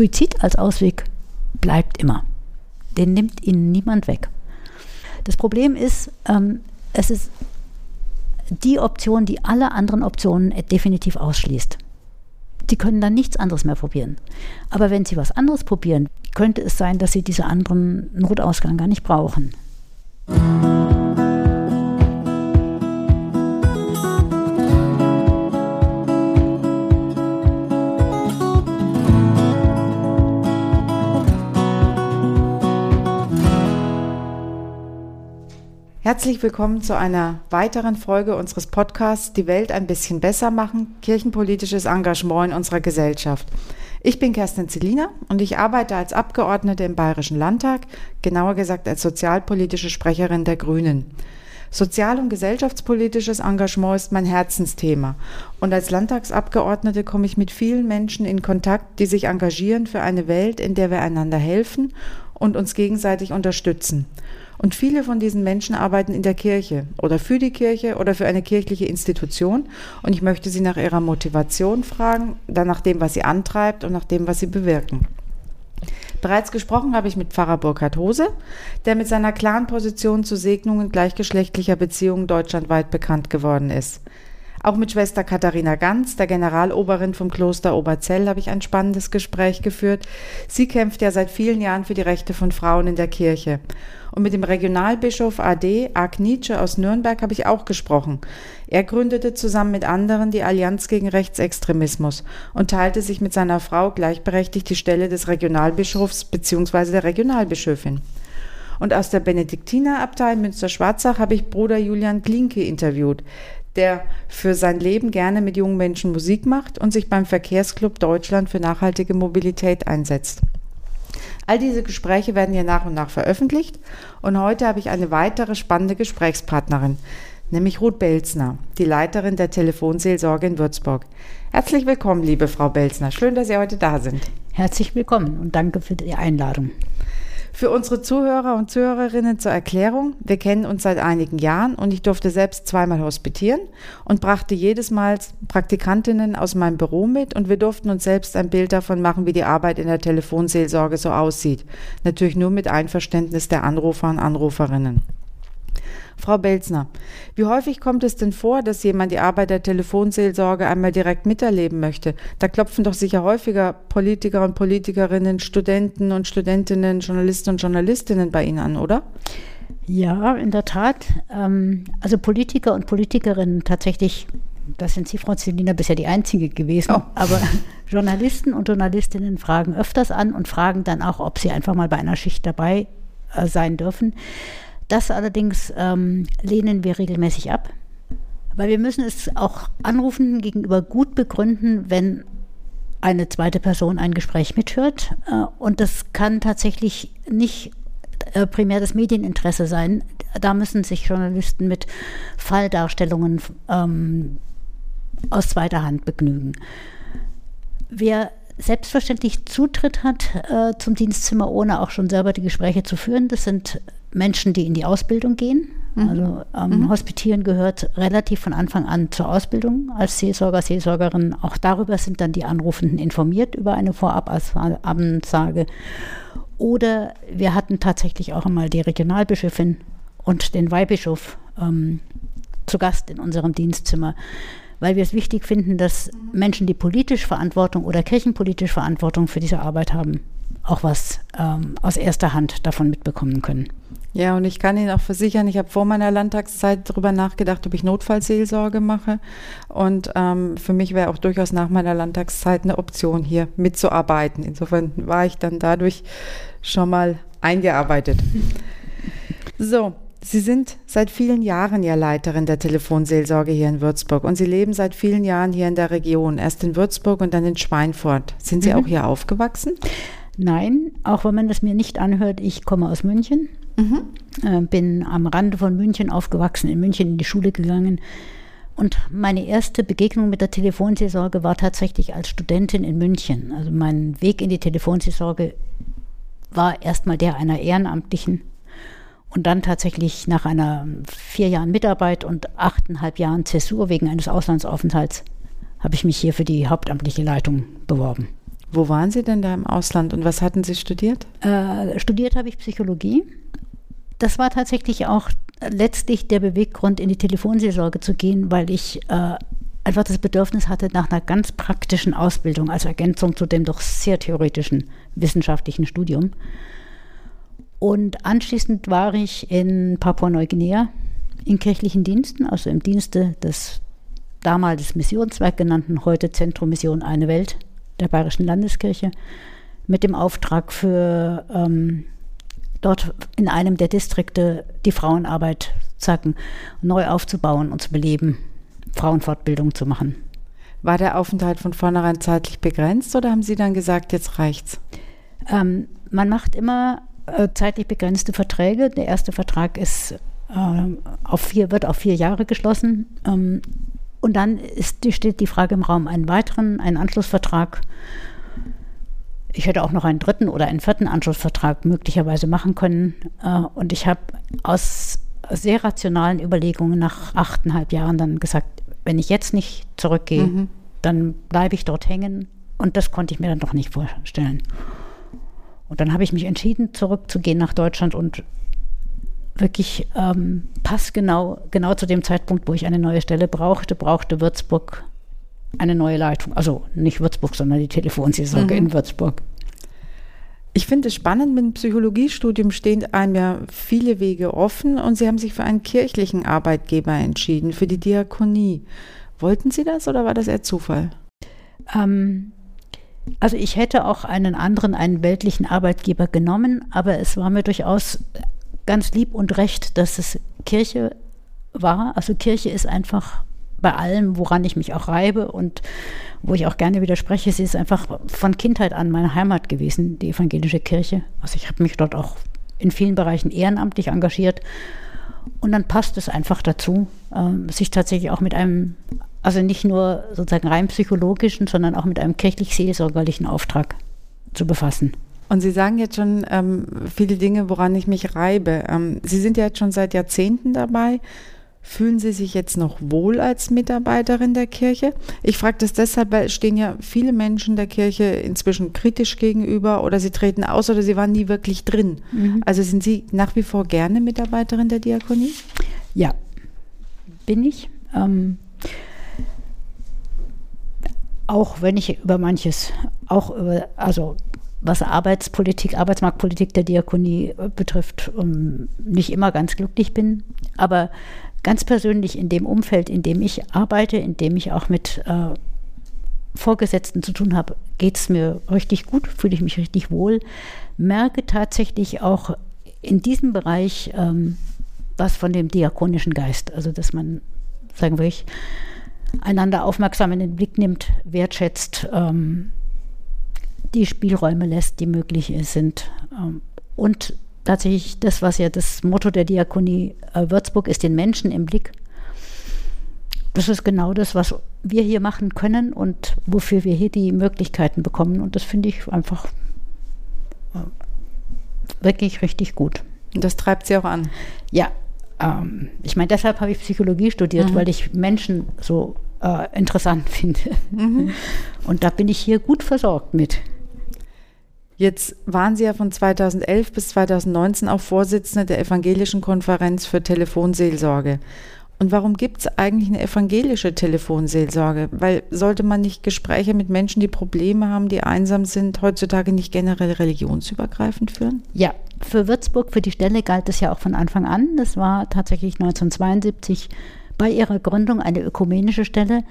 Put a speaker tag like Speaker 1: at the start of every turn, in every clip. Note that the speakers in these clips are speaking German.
Speaker 1: Suizid als Ausweg bleibt immer. Den nimmt Ihnen niemand weg. Das Problem ist, ähm, es ist die Option, die alle anderen Optionen definitiv ausschließt. Sie können dann nichts anderes mehr probieren. Aber wenn Sie was anderes probieren, könnte es sein, dass Sie diese anderen Notausgang gar nicht brauchen.
Speaker 2: Herzlich willkommen zu einer weiteren Folge unseres Podcasts Die Welt ein bisschen besser machen, kirchenpolitisches Engagement in unserer Gesellschaft. Ich bin Kerstin Zelina und ich arbeite als Abgeordnete im Bayerischen Landtag, genauer gesagt als sozialpolitische Sprecherin der Grünen. Sozial- und gesellschaftspolitisches Engagement ist mein Herzensthema. Und als Landtagsabgeordnete komme ich mit vielen Menschen in Kontakt, die sich engagieren für eine Welt, in der wir einander helfen und uns gegenseitig unterstützen. Und viele von diesen Menschen arbeiten in der Kirche oder für die Kirche oder für eine kirchliche Institution. Und ich möchte Sie nach Ihrer Motivation fragen, dann nach dem, was Sie antreibt und nach dem, was Sie bewirken. Bereits gesprochen habe ich mit Pfarrer Burkhard Hose, der mit seiner klaren Position zu Segnungen gleichgeschlechtlicher Beziehungen deutschlandweit bekannt geworden ist. Auch mit Schwester Katharina Ganz, der Generaloberin vom Kloster Oberzell, habe ich ein spannendes Gespräch geführt. Sie kämpft ja seit vielen Jahren für die Rechte von Frauen in der Kirche. Und mit dem Regionalbischof AD, Ark Nietzsche aus Nürnberg, habe ich auch gesprochen. Er gründete zusammen mit anderen die Allianz gegen Rechtsextremismus und teilte sich mit seiner Frau gleichberechtigt die Stelle des Regionalbischofs bzw. der Regionalbischöfin. Und aus der Benediktinerabtei Münster-Schwarzach habe ich Bruder Julian Klinke interviewt, der für sein Leben gerne mit jungen Menschen Musik macht und sich beim Verkehrsclub Deutschland für nachhaltige Mobilität einsetzt. All diese Gespräche werden hier nach und nach veröffentlicht und heute habe ich eine weitere spannende Gesprächspartnerin, nämlich Ruth Belzner, die Leiterin der Telefonseelsorge in Würzburg. Herzlich willkommen, liebe Frau Belzner. Schön, dass Sie heute da sind.
Speaker 1: Herzlich willkommen und danke für die Einladung.
Speaker 2: Für unsere Zuhörer und Zuhörerinnen zur Erklärung, wir kennen uns seit einigen Jahren und ich durfte selbst zweimal hospitieren und brachte jedes Mal Praktikantinnen aus meinem Büro mit und wir durften uns selbst ein Bild davon machen, wie die Arbeit in der Telefonseelsorge so aussieht. Natürlich nur mit Einverständnis der Anrufer und Anruferinnen. Frau Belzner, wie häufig kommt es denn vor, dass jemand die Arbeit der Telefonseelsorge einmal direkt miterleben möchte? Da klopfen doch sicher häufiger Politiker und Politikerinnen, Studenten und Studentinnen, Journalisten und Journalistinnen bei Ihnen an, oder?
Speaker 1: Ja, in der Tat. Ähm, also Politiker und Politikerinnen tatsächlich, das sind Sie, Frau Zelina, bisher die Einzige gewesen. Oh. Aber Journalisten und Journalistinnen fragen öfters an und fragen dann auch, ob sie einfach mal bei einer Schicht dabei äh, sein dürfen. Das allerdings ähm, lehnen wir regelmäßig ab, weil wir müssen es auch Anrufenden gegenüber gut begründen, wenn eine zweite Person ein Gespräch mithört. Äh, und das kann tatsächlich nicht äh, primär das Medieninteresse sein. Da müssen sich Journalisten mit Falldarstellungen ähm, aus zweiter Hand begnügen. Wer selbstverständlich Zutritt hat äh, zum Dienstzimmer, ohne auch schon selber die Gespräche zu führen, das sind Menschen, die in die Ausbildung gehen. Mhm. Also ähm, mhm. Hospitieren gehört relativ von Anfang an zur Ausbildung als Seelsorger, Seelsorgerin. Auch darüber sind dann die Anrufenden informiert über eine Vorabansage. Oder wir hatten tatsächlich auch einmal die Regionalbischöfin und den Weihbischof ähm, zu Gast in unserem Dienstzimmer, weil wir es wichtig finden, dass Menschen, die politisch Verantwortung oder kirchenpolitisch Verantwortung für diese Arbeit haben, auch was ähm, aus erster Hand davon mitbekommen können.
Speaker 2: Ja, und ich kann Ihnen auch versichern, ich habe vor meiner Landtagszeit darüber nachgedacht, ob ich Notfallseelsorge mache. Und ähm, für mich wäre auch durchaus nach meiner Landtagszeit eine Option, hier mitzuarbeiten. Insofern war ich dann dadurch schon mal eingearbeitet. So, Sie sind seit vielen Jahren ja Leiterin der Telefonseelsorge hier in Würzburg und Sie leben seit vielen Jahren hier in der Region, erst in Würzburg und dann in Schweinfurt. Sind Sie mhm. auch hier aufgewachsen?
Speaker 1: Nein, auch wenn man das mir nicht anhört, ich komme aus München, mhm. äh, bin am Rande von München aufgewachsen, in München in die Schule gegangen. Und meine erste Begegnung mit der Telefonseelsorge war tatsächlich als Studentin in München. Also mein Weg in die Telefonseelsorge war erstmal der einer Ehrenamtlichen und dann tatsächlich nach einer vier Jahren Mitarbeit und achteinhalb Jahren Zäsur wegen eines Auslandsaufenthalts habe ich mich hier für die hauptamtliche Leitung beworben.
Speaker 2: Wo waren Sie denn da im Ausland und was hatten Sie studiert?
Speaker 1: Äh, studiert habe ich Psychologie. Das war tatsächlich auch letztlich der Beweggrund, in die Telefonseelsorge zu gehen, weil ich äh, einfach das Bedürfnis hatte nach einer ganz praktischen Ausbildung als Ergänzung zu dem doch sehr theoretischen wissenschaftlichen Studium. Und anschließend war ich in Papua-Neuguinea in kirchlichen Diensten, also im Dienste des damals Missionswerk genannten, heute Zentrum Mission Eine Welt der Bayerischen Landeskirche, mit dem Auftrag für ähm, dort in einem der Distrikte die Frauenarbeit sagen, neu aufzubauen und zu beleben, Frauenfortbildung zu machen.
Speaker 2: War der Aufenthalt von vornherein zeitlich begrenzt oder haben Sie dann gesagt, jetzt reicht's?
Speaker 1: Ähm, man macht immer zeitlich begrenzte Verträge. Der erste Vertrag ist äh, auf vier, wird auf vier Jahre geschlossen. Ähm, und dann ist, steht die Frage im Raum, einen weiteren, einen Anschlussvertrag ich hätte auch noch einen dritten oder einen vierten Anschlussvertrag möglicherweise machen können. Äh, und ich habe aus sehr rationalen Überlegungen nach achteinhalb Jahren dann gesagt, wenn ich jetzt nicht zurückgehe, mhm. dann bleibe ich dort hängen. Und das konnte ich mir dann doch nicht vorstellen. Und dann habe ich mich entschieden, zurückzugehen nach Deutschland und wirklich ähm, passgenau, genau zu dem Zeitpunkt, wo ich eine neue Stelle brauchte, brauchte Würzburg eine neue Leitung. Also nicht Würzburg, sondern die Telefonseelsorge mhm. in Würzburg.
Speaker 2: Ich finde es spannend, mit dem Psychologiestudium stehen einem ja viele Wege offen und Sie haben sich für einen kirchlichen Arbeitgeber entschieden, für die Diakonie. Wollten Sie das oder war das eher Zufall?
Speaker 1: Ähm, also ich hätte auch einen anderen, einen weltlichen Arbeitgeber genommen, aber es war mir durchaus ganz lieb und recht, dass es Kirche war. Also Kirche ist einfach bei allem, woran ich mich auch reibe und wo ich auch gerne widerspreche, sie ist einfach von Kindheit an meine Heimat gewesen, die evangelische Kirche. Also ich habe mich dort auch in vielen Bereichen ehrenamtlich engagiert. Und dann passt es einfach dazu, äh, sich tatsächlich auch mit einem, also nicht nur sozusagen rein psychologischen, sondern auch mit einem kirchlich-seelsorgerlichen Auftrag zu befassen.
Speaker 2: Und Sie sagen jetzt schon ähm, viele Dinge, woran ich mich reibe. Ähm, Sie sind ja jetzt schon seit Jahrzehnten dabei. Fühlen Sie sich jetzt noch wohl als Mitarbeiterin der Kirche? Ich frage das deshalb, weil stehen ja viele Menschen der Kirche inzwischen kritisch gegenüber oder sie treten aus oder sie waren nie wirklich drin. Mhm. Also sind Sie nach wie vor gerne Mitarbeiterin der Diakonie?
Speaker 1: Ja, bin ich. Ähm, auch wenn ich über manches, auch über, also was Arbeitspolitik, Arbeitsmarktpolitik der Diakonie betrifft, um, ähm, nicht immer ganz glücklich bin. Aber ganz persönlich in dem Umfeld, in dem ich arbeite, in dem ich auch mit äh, Vorgesetzten zu tun habe, geht es mir richtig gut, fühle ich mich richtig wohl, merke tatsächlich auch in diesem Bereich ähm, was von dem diakonischen Geist. Also, dass man, sagen wir ich, einander aufmerksam in den Blick nimmt, wertschätzt, ähm, die Spielräume lässt, die möglich sind. Ähm, und tatsächlich das, was ja das Motto der Diakonie äh, Würzburg ist, den Menschen im Blick. Das ist genau das, was wir hier machen können und wofür wir hier die Möglichkeiten bekommen. Und das finde ich einfach äh, wirklich richtig gut.
Speaker 2: Und das treibt Sie auch an?
Speaker 1: Ja. Ähm, ich meine, deshalb habe ich Psychologie studiert, mhm. weil ich Menschen so äh, interessant finde. Mhm. Und da bin ich hier gut versorgt mit.
Speaker 2: Jetzt waren Sie ja von 2011 bis 2019 auch Vorsitzende der Evangelischen Konferenz für Telefonseelsorge. Und warum gibt es eigentlich eine evangelische Telefonseelsorge? Weil sollte man nicht Gespräche mit Menschen, die Probleme haben, die einsam sind, heutzutage nicht generell religionsübergreifend führen?
Speaker 1: Ja, für Würzburg, für die Stelle galt es ja auch von Anfang an. Das war tatsächlich 1972 bei ihrer Gründung eine ökumenische Stelle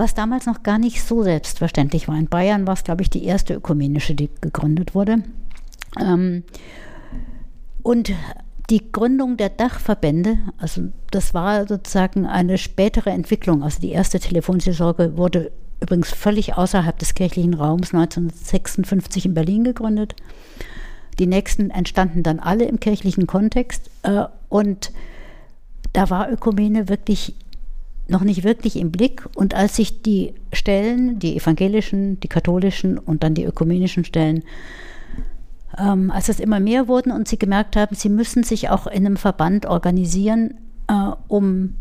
Speaker 1: was damals noch gar nicht so selbstverständlich war. In Bayern war es, glaube ich, die erste ökumenische, die gegründet wurde. Ähm, und die Gründung der Dachverbände, also das war sozusagen eine spätere Entwicklung. Also die erste Telefonseelsorge wurde übrigens völlig außerhalb des kirchlichen Raums 1956 in Berlin gegründet. Die nächsten entstanden dann alle im kirchlichen Kontext. Äh, und da war Ökumene wirklich noch nicht wirklich im Blick. Und als sich die Stellen, die evangelischen, die katholischen und dann die ökumenischen Stellen, ähm, als es immer mehr wurden und sie gemerkt haben, sie müssen sich auch in einem Verband organisieren, äh, um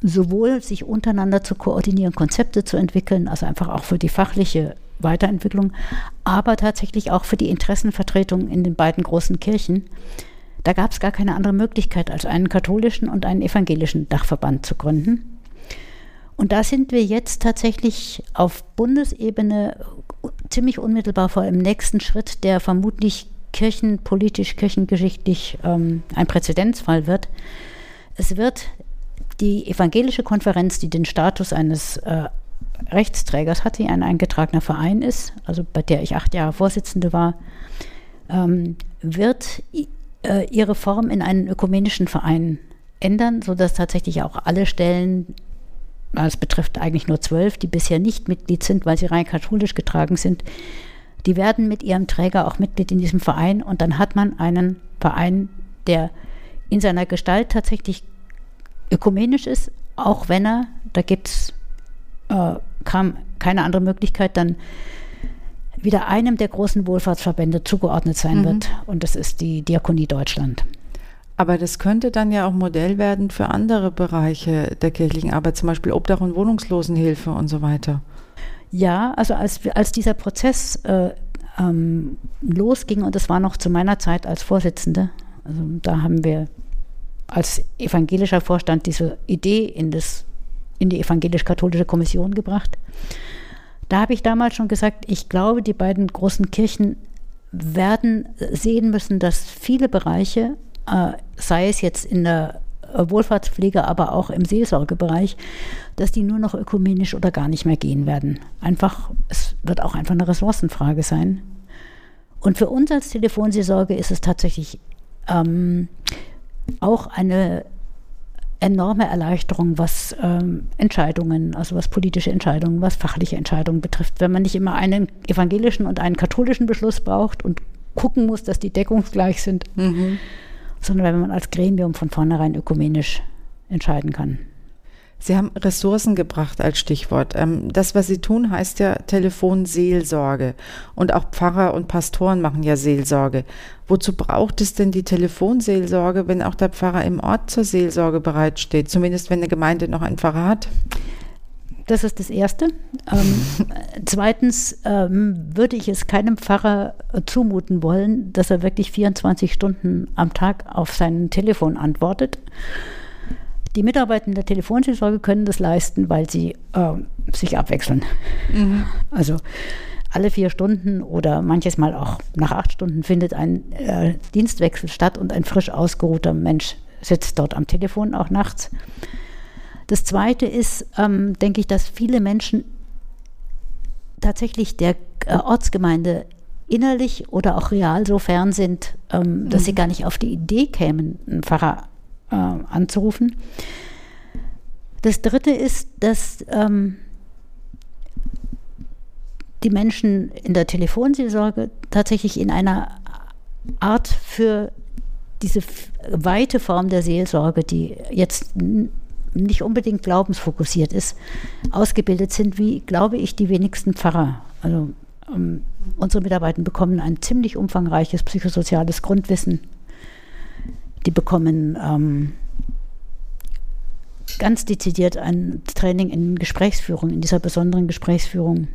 Speaker 1: sowohl sich untereinander zu koordinieren, Konzepte zu entwickeln, also einfach auch für die fachliche Weiterentwicklung, aber tatsächlich auch für die Interessenvertretung in den beiden großen Kirchen. Da gab es gar keine andere Möglichkeit, als einen katholischen und einen evangelischen Dachverband zu gründen. Und da sind wir jetzt tatsächlich auf Bundesebene ziemlich unmittelbar vor dem nächsten Schritt, der vermutlich kirchenpolitisch, kirchengeschichtlich ähm, ein Präzedenzfall wird. Es wird die evangelische Konferenz, die den Status eines äh, Rechtsträgers hat, die ein eingetragener Verein ist, also bei der ich acht Jahre Vorsitzende war, ähm, wird äh, ihre Form in einen ökumenischen Verein ändern, sodass tatsächlich auch alle Stellen, es betrifft eigentlich nur zwölf, die bisher nicht Mitglied sind, weil sie rein katholisch getragen sind, die werden mit ihrem Träger auch Mitglied in diesem Verein und dann hat man einen Verein, der in seiner Gestalt tatsächlich ökumenisch ist, auch wenn er, da gibt es äh, keine andere Möglichkeit, dann wieder einem der großen Wohlfahrtsverbände zugeordnet sein mhm. wird. Und das ist die Diakonie Deutschland.
Speaker 2: Aber das könnte dann ja auch Modell werden für andere Bereiche der kirchlichen Arbeit, zum Beispiel Obdach- und Wohnungslosenhilfe und so weiter.
Speaker 1: Ja, also als, als dieser Prozess äh, ähm, losging, und das war noch zu meiner Zeit als Vorsitzende, also da haben wir als evangelischer Vorstand diese Idee in, das, in die evangelisch-katholische Kommission gebracht. Da habe ich damals schon gesagt, ich glaube, die beiden großen Kirchen werden sehen müssen, dass viele Bereiche, sei es jetzt in der Wohlfahrtspflege, aber auch im Seelsorgebereich, dass die nur noch ökumenisch oder gar nicht mehr gehen werden. Einfach, es wird auch einfach eine Ressourcenfrage sein. Und für uns als Telefonseelsorge ist es tatsächlich ähm, auch eine enorme Erleichterung, was ähm, Entscheidungen, also was politische Entscheidungen, was fachliche Entscheidungen betrifft. Wenn man nicht immer einen evangelischen und einen katholischen Beschluss braucht und gucken muss, dass die deckungsgleich sind, mhm. Sondern wenn man als Gremium von vornherein ökumenisch entscheiden kann.
Speaker 2: Sie haben Ressourcen gebracht als Stichwort. Ähm, das, was Sie tun, heißt ja Telefonseelsorge. Und auch Pfarrer und Pastoren machen ja Seelsorge. Wozu braucht es denn die Telefonseelsorge, wenn auch der Pfarrer im Ort zur Seelsorge bereitsteht? Zumindest wenn eine Gemeinde noch einen Pfarrer hat?
Speaker 1: Das ist das Erste. Ähm, zweitens ähm, würde ich es keinem Pfarrer zumuten wollen, dass er wirklich 24 Stunden am Tag auf sein Telefon antwortet. Die Mitarbeiter der Telefonseelsorge können das leisten, weil sie äh, sich abwechseln. Mhm. Also alle vier Stunden oder manches Mal auch nach acht Stunden findet ein äh, Dienstwechsel statt und ein frisch ausgeruhter Mensch sitzt dort am Telefon auch nachts. Das Zweite ist, ähm, denke ich, dass viele Menschen tatsächlich der äh, Ortsgemeinde innerlich oder auch real so fern sind, ähm, dass mhm. sie gar nicht auf die Idee kämen, einen Pfarrer äh, anzurufen. Das Dritte ist, dass ähm, die Menschen in der Telefonseelsorge tatsächlich in einer Art für diese weite Form der Seelsorge, die jetzt nicht unbedingt glaubensfokussiert ist, ausgebildet sind, wie, glaube ich, die wenigsten Pfarrer. Also ähm, unsere Mitarbeiter bekommen ein ziemlich umfangreiches psychosoziales Grundwissen die bekommen ähm, ganz dezidiert ein Training in Gesprächsführung, in dieser besonderen Gesprächsführung.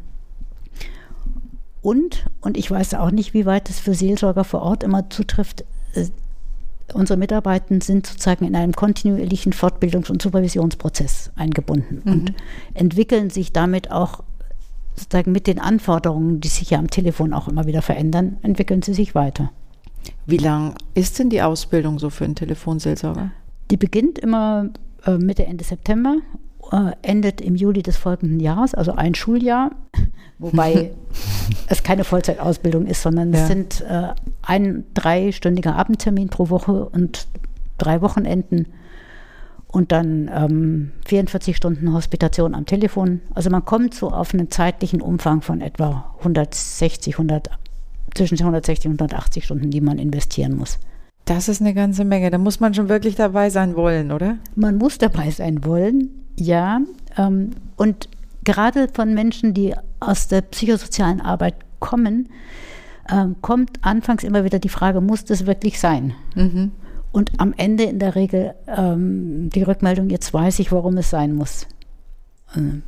Speaker 1: Und, und ich weiß auch nicht, wie weit es für Seelsorger vor Ort immer zutrifft, äh, unsere Mitarbeiter sind sozusagen in einem kontinuierlichen Fortbildungs- und Supervisionsprozess eingebunden mhm. und entwickeln sich damit auch sozusagen mit den Anforderungen, die sich ja am Telefon auch immer wieder verändern, entwickeln sie sich weiter.
Speaker 2: Wie lang ist denn die Ausbildung so für einen Telefonseelsorger?
Speaker 1: Die beginnt immer äh, Mitte, Ende September, endet im Juli des folgenden Jahres, also ein Schuljahr, wobei es keine Vollzeitausbildung ist, sondern ja. es sind äh, ein dreistündiger Abendtermin pro Woche und drei Wochenenden und dann ähm, 44 Stunden Hospitation am Telefon. Also man kommt so auf einen zeitlichen Umfang von etwa 160, 100 zwischen 160 und 180 Stunden, die man investieren muss.
Speaker 2: Das ist eine ganze Menge. Da muss man schon wirklich dabei sein wollen, oder?
Speaker 1: Man muss dabei sein wollen, ja. Ähm, und gerade von Menschen, die aus der psychosozialen Arbeit kommen, ähm, kommt anfangs immer wieder die Frage, muss das wirklich sein? Mhm. Und am Ende in der Regel ähm, die Rückmeldung, jetzt weiß ich, warum es sein muss. Ähm,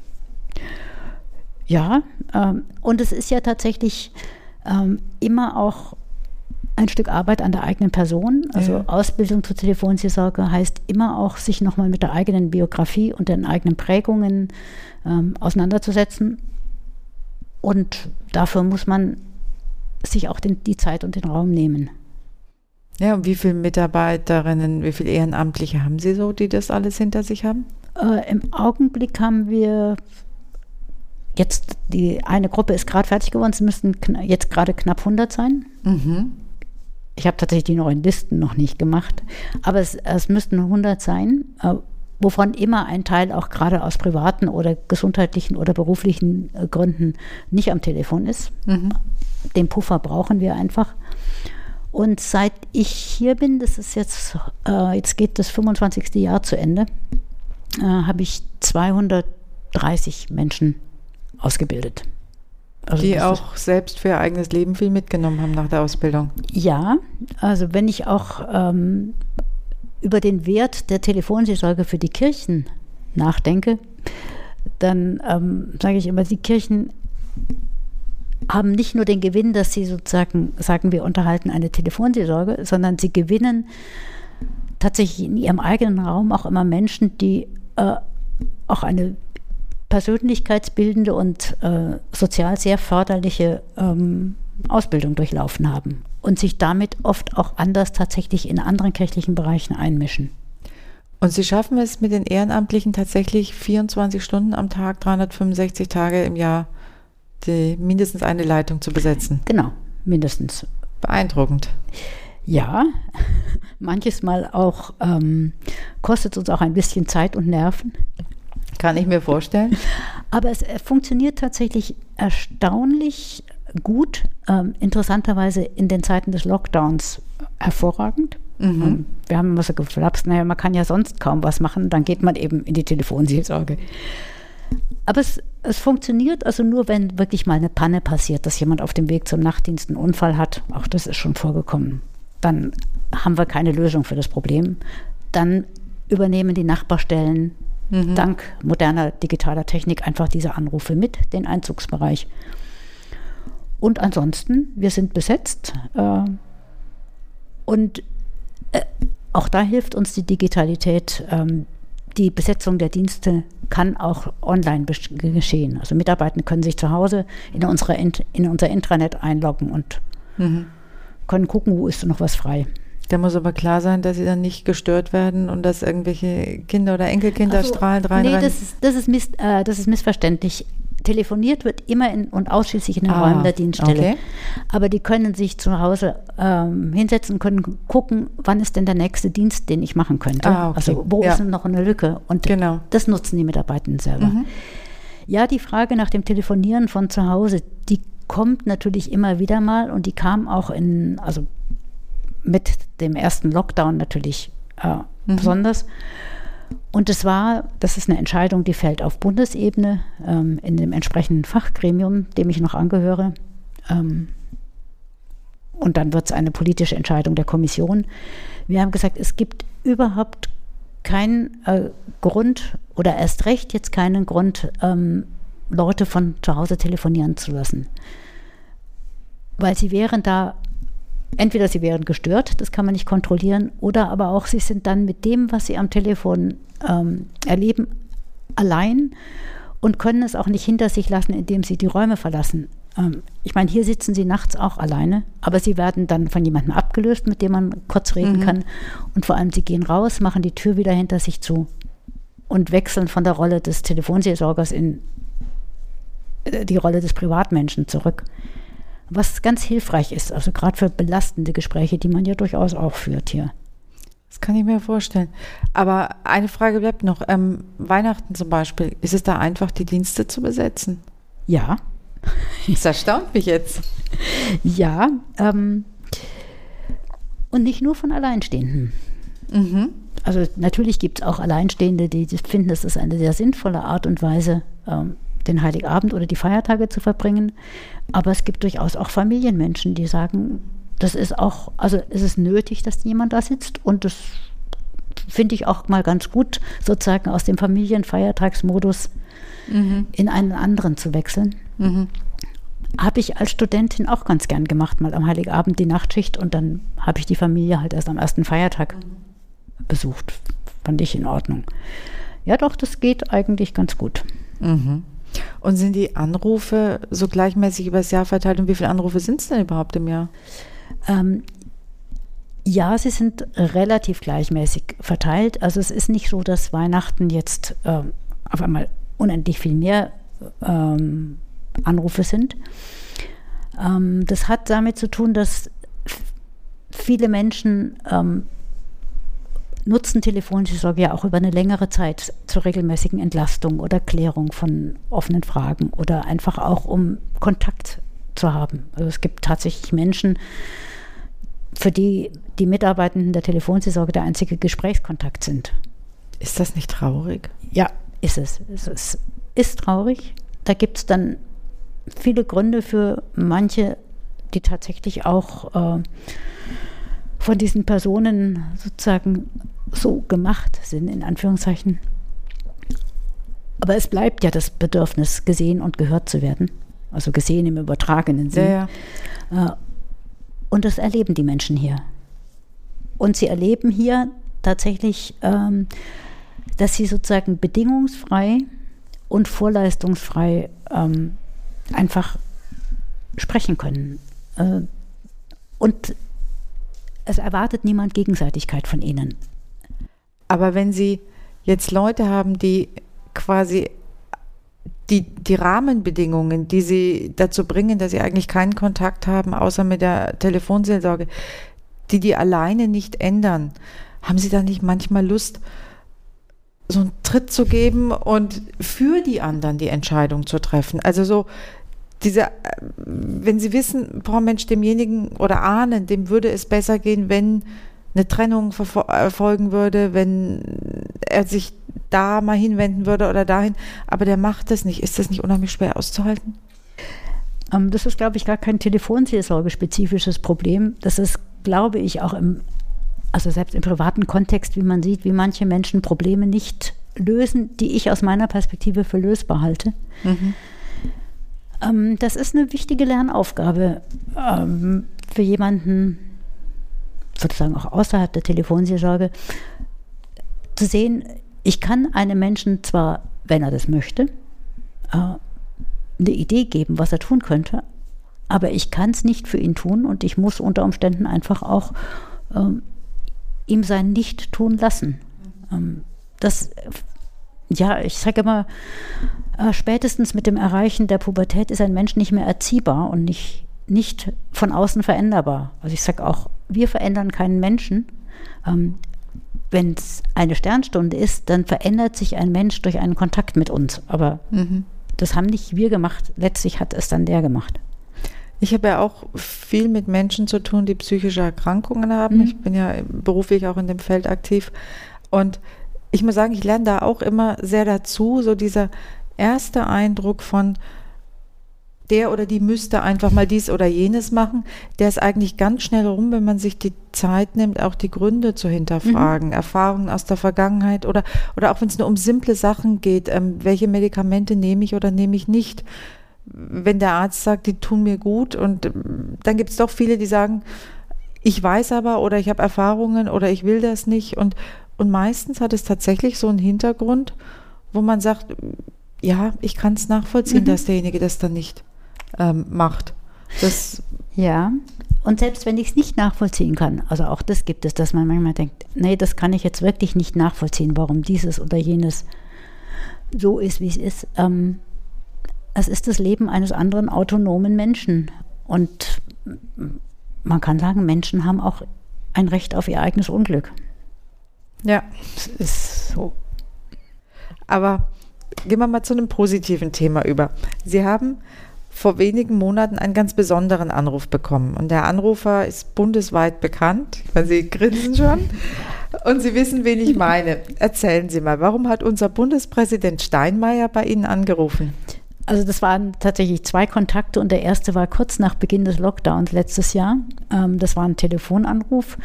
Speaker 1: ja, ähm, und es ist ja tatsächlich ähm, immer auch ein Stück Arbeit an der eigenen Person. Also ja. Ausbildung zur Telefonseelsorge heißt immer auch, sich nochmal mit der eigenen Biografie und den eigenen Prägungen ähm, auseinanderzusetzen. Und dafür muss man sich auch den, die Zeit und den Raum nehmen.
Speaker 2: Ja, und wie viele Mitarbeiterinnen, wie viele Ehrenamtliche haben Sie so, die das alles hinter sich haben?
Speaker 1: Äh, Im Augenblick haben wir jetzt, die eine Gruppe ist gerade fertig geworden, es müssten jetzt gerade knapp 100 sein. Mhm. Ich habe tatsächlich die neuen Listen noch nicht gemacht, aber es, es müssten 100 sein, äh, wovon immer ein Teil auch gerade aus privaten oder gesundheitlichen oder beruflichen äh, Gründen nicht am Telefon ist. Mhm. Den Puffer brauchen wir einfach. Und seit ich hier bin, das ist jetzt, äh, jetzt geht das 25. Jahr zu Ende, äh, habe ich 230 Menschen ausgebildet.
Speaker 2: Also die auch selbst für ihr eigenes Leben viel mitgenommen haben nach der Ausbildung.
Speaker 1: Ja, also wenn ich auch ähm, über den Wert der Telefonseelsorge für die Kirchen nachdenke, dann ähm, sage ich immer, die Kirchen haben nicht nur den Gewinn, dass sie sozusagen sagen, wir unterhalten eine Telefonseelsorge, sondern sie gewinnen tatsächlich in ihrem eigenen Raum auch immer Menschen, die äh, auch eine persönlichkeitsbildende und äh, sozial sehr förderliche ähm, Ausbildung durchlaufen haben und sich damit oft auch anders tatsächlich in anderen kirchlichen Bereichen einmischen.
Speaker 2: Und Sie schaffen es mit den Ehrenamtlichen tatsächlich 24 Stunden am Tag, 365 Tage im Jahr die, mindestens eine Leitung zu besetzen.
Speaker 1: Genau, mindestens.
Speaker 2: Beeindruckend.
Speaker 1: Ja, manches Mal auch ähm, kostet uns auch ein bisschen Zeit und Nerven.
Speaker 2: Kann ich mir vorstellen.
Speaker 1: Aber es äh, funktioniert tatsächlich erstaunlich gut, ähm, interessanterweise in den Zeiten des Lockdowns hervorragend. Mhm. Ähm, wir haben immer so geflapst, naja, man kann ja sonst kaum was machen, dann geht man eben in die Telefonseelsorge. Aber es, es funktioniert also nur, wenn wirklich mal eine Panne passiert, dass jemand auf dem Weg zum Nachtdienst einen Unfall hat. Auch das ist schon vorgekommen. Dann haben wir keine Lösung für das Problem. Dann übernehmen die Nachbarstellen mhm. dank moderner digitaler Technik einfach diese Anrufe mit, den Einzugsbereich. Und ansonsten, wir sind besetzt äh, und äh, auch da hilft uns die Digitalität. Ähm, die Besetzung der Dienste kann auch online geschehen. Also Mitarbeiter können sich zu Hause in, unsere, in unser Intranet einloggen und mhm. können gucken, wo ist noch was frei.
Speaker 2: Da muss aber klar sein, dass sie dann nicht gestört werden und dass irgendwelche Kinder oder Enkelkinder also, strahlend rein.
Speaker 1: Nee, das ist, das, ist miss, äh, das ist missverständlich. Telefoniert wird immer in, und ausschließlich in den ah, Räumen der Dienststelle. Okay. Aber die können sich zu Hause ähm, hinsetzen, können gucken, wann ist denn der nächste Dienst, den ich machen könnte. Ah, okay. Also wo ja. ist denn noch eine Lücke? Und genau. das nutzen die Mitarbeitenden selber. Mhm. Ja, die Frage nach dem Telefonieren von zu Hause, die kommt natürlich immer wieder mal und die kam auch in, also mit dem ersten Lockdown natürlich äh, mhm. besonders. Und es war, das ist eine Entscheidung, die fällt auf Bundesebene ähm, in dem entsprechenden Fachgremium, dem ich noch angehöre. Ähm, und dann wird es eine politische Entscheidung der Kommission. Wir haben gesagt, es gibt überhaupt keinen äh, Grund oder erst recht jetzt keinen Grund, ähm, Leute von zu Hause telefonieren zu lassen. Weil sie wären da entweder sie wären gestört, das kann man nicht kontrollieren, oder aber auch sie sind dann mit dem, was sie am Telefon ähm, erleben, allein und können es auch nicht hinter sich lassen, indem sie die Räume verlassen. Ähm, ich meine, hier sitzen sie nachts auch alleine, aber sie werden dann von jemandem abgelöst, mit dem man kurz reden mhm. kann. Und vor allem, sie gehen raus, machen die Tür wieder hinter sich zu und wechseln von der Rolle des Telefonseelsorgers in äh, die Rolle des Privatmenschen zurück was ganz hilfreich ist, also gerade für belastende Gespräche, die man ja durchaus auch führt hier.
Speaker 2: Das kann ich mir vorstellen. Aber eine Frage bleibt noch. Ähm, Weihnachten zum Beispiel, ist es da einfach, die Dienste zu besetzen?
Speaker 1: Ja.
Speaker 2: Das erstaunt mich jetzt.
Speaker 1: Ja. Ähm, und nicht nur von Alleinstehenden. Mhm. Also natürlich gibt es auch Alleinstehende, die finden, das ist eine sehr sinnvolle Art und Weise, ähm, den Heiligabend oder die Feiertage zu verbringen. Aber es gibt durchaus auch Familienmenschen, die sagen, das ist auch, also es ist nötig, dass jemand da sitzt und das finde ich auch mal ganz gut, sozusagen aus dem Familienfeiertagsmodus mhm. in einen anderen zu wechseln. Mhm. Habe ich als Studentin auch ganz gern gemacht, mal am Heiligabend die Nachtschicht und dann habe ich die Familie halt erst am ersten Feiertag mhm. besucht. Fand ich in Ordnung. Ja, doch, das geht eigentlich ganz gut.
Speaker 2: Mhm. Und sind die Anrufe so gleichmäßig über das Jahr verteilt? Und wie viele Anrufe sind es denn überhaupt im Jahr?
Speaker 1: Ähm, ja, sie sind relativ gleichmäßig verteilt. Also es ist nicht so, dass Weihnachten jetzt äh, auf einmal unendlich viel mehr ähm, Anrufe sind. Ähm, das hat damit zu tun, dass viele Menschen nutzen Telefonseelsorge ja auch über eine längere Zeit zur regelmäßigen Entlastung oder Klärung von offenen Fragen oder einfach auch um Kontakt zu haben. Also es gibt tatsächlich Menschen, für die die Mitarbeitenden der Telefonseelsorge der einzige Gesprächskontakt sind.
Speaker 2: Ist das nicht traurig?
Speaker 1: Ja, ist es. Es ist, ist traurig. Da gibt es dann viele Gründe für manche, die tatsächlich auch äh, von diesen Personen sozusagen so gemacht sind, in Anführungszeichen. Aber es bleibt ja das Bedürfnis, gesehen und gehört zu werden. Also gesehen im übertragenen Sinn. Ja, ja. Äh, und das erleben die Menschen hier. Und sie erleben hier tatsächlich, ähm, dass sie sozusagen bedingungsfrei und vorleistungsfrei ähm, einfach sprechen können. Äh, und es erwartet niemand Gegenseitigkeit von ihnen.
Speaker 2: Aber wenn Sie jetzt Leute haben, die quasi die, die Rahmenbedingungen, die sie dazu bringen, dass sie eigentlich keinen Kontakt haben, außer mit der Telefonseelsorge, die die alleine nicht ändern, haben Sie da nicht manchmal Lust, so einen Tritt zu geben und für die anderen die Entscheidung zu treffen? Also so diese, wenn Sie wissen, boah Mensch, demjenigen oder ahnen, dem würde es besser gehen, wenn eine Trennung erfolgen würde, wenn er sich da mal hinwenden würde oder dahin, aber der macht das nicht. Ist das nicht unheimlich schwer auszuhalten?
Speaker 1: Ähm, das ist, glaube ich, gar kein Telefonseelsorge-spezifisches Problem. Das ist, glaube ich, auch im, also selbst im privaten Kontext, wie man sieht, wie manche Menschen Probleme nicht lösen, die ich aus meiner Perspektive für lösbar halte. Mhm. Ähm, das ist eine wichtige Lernaufgabe ähm, für jemanden, sozusagen auch außerhalb der Telefonseelsorge, zu sehen, ich kann einem Menschen zwar, wenn er das möchte, äh, eine Idee geben, was er tun könnte, aber ich kann es nicht für ihn tun und ich muss unter Umständen einfach auch ähm, ihm sein Nicht tun lassen. Ähm, das, ja, ich sage immer, äh, spätestens mit dem Erreichen der Pubertät ist ein Mensch nicht mehr erziehbar und nicht, nicht von außen veränderbar. Also ich sage auch, wir verändern keinen Menschen. Ähm, Wenn es eine Sternstunde ist, dann verändert sich ein Mensch durch einen Kontakt mit uns. Aber mhm. das haben nicht wir gemacht. Letztlich hat es dann der gemacht.
Speaker 2: Ich habe ja auch viel mit Menschen zu tun, die psychische Erkrankungen haben. Mhm. Ich bin ja beruflich auch in dem Feld aktiv. Und ich muss sagen, ich lerne da auch immer sehr dazu, so dieser erste Eindruck von, der oder die müsste einfach mal dies oder jenes machen, der ist eigentlich ganz schnell rum, wenn man sich die Zeit nimmt, auch die Gründe zu hinterfragen, mhm. Erfahrungen aus der Vergangenheit oder, oder auch wenn es nur um simple Sachen geht, ähm, welche Medikamente nehme ich oder nehme ich nicht. Wenn der Arzt sagt, die tun mir gut und ähm, dann gibt es doch viele, die sagen, ich weiß aber oder ich habe Erfahrungen oder ich will das nicht und, und meistens hat es tatsächlich so einen Hintergrund, wo man sagt, ja, ich kann es nachvollziehen, mhm. dass derjenige das dann nicht ähm, macht.
Speaker 1: Das ja, und selbst wenn ich es nicht nachvollziehen kann, also auch das gibt es, dass man manchmal denkt, nee, das kann ich jetzt wirklich nicht nachvollziehen, warum dieses oder jenes so ist, wie es ist. Ähm, es ist das Leben eines anderen autonomen Menschen. Und man kann sagen, Menschen haben auch ein Recht auf ihr eigenes Unglück.
Speaker 2: Ja, das ist so. Aber gehen wir mal zu einem positiven Thema über. Sie haben vor wenigen Monaten einen ganz besonderen Anruf bekommen. Und der Anrufer ist bundesweit bekannt. Weil Sie grinsen schon. Und Sie wissen, wen ich meine. Erzählen Sie mal, warum hat unser Bundespräsident Steinmeier bei Ihnen angerufen?
Speaker 1: also das waren tatsächlich zwei Kontakte und der erste war kurz nach Beginn des Lockdowns letztes Jahr. Ähm, das war ein Telefonanruf.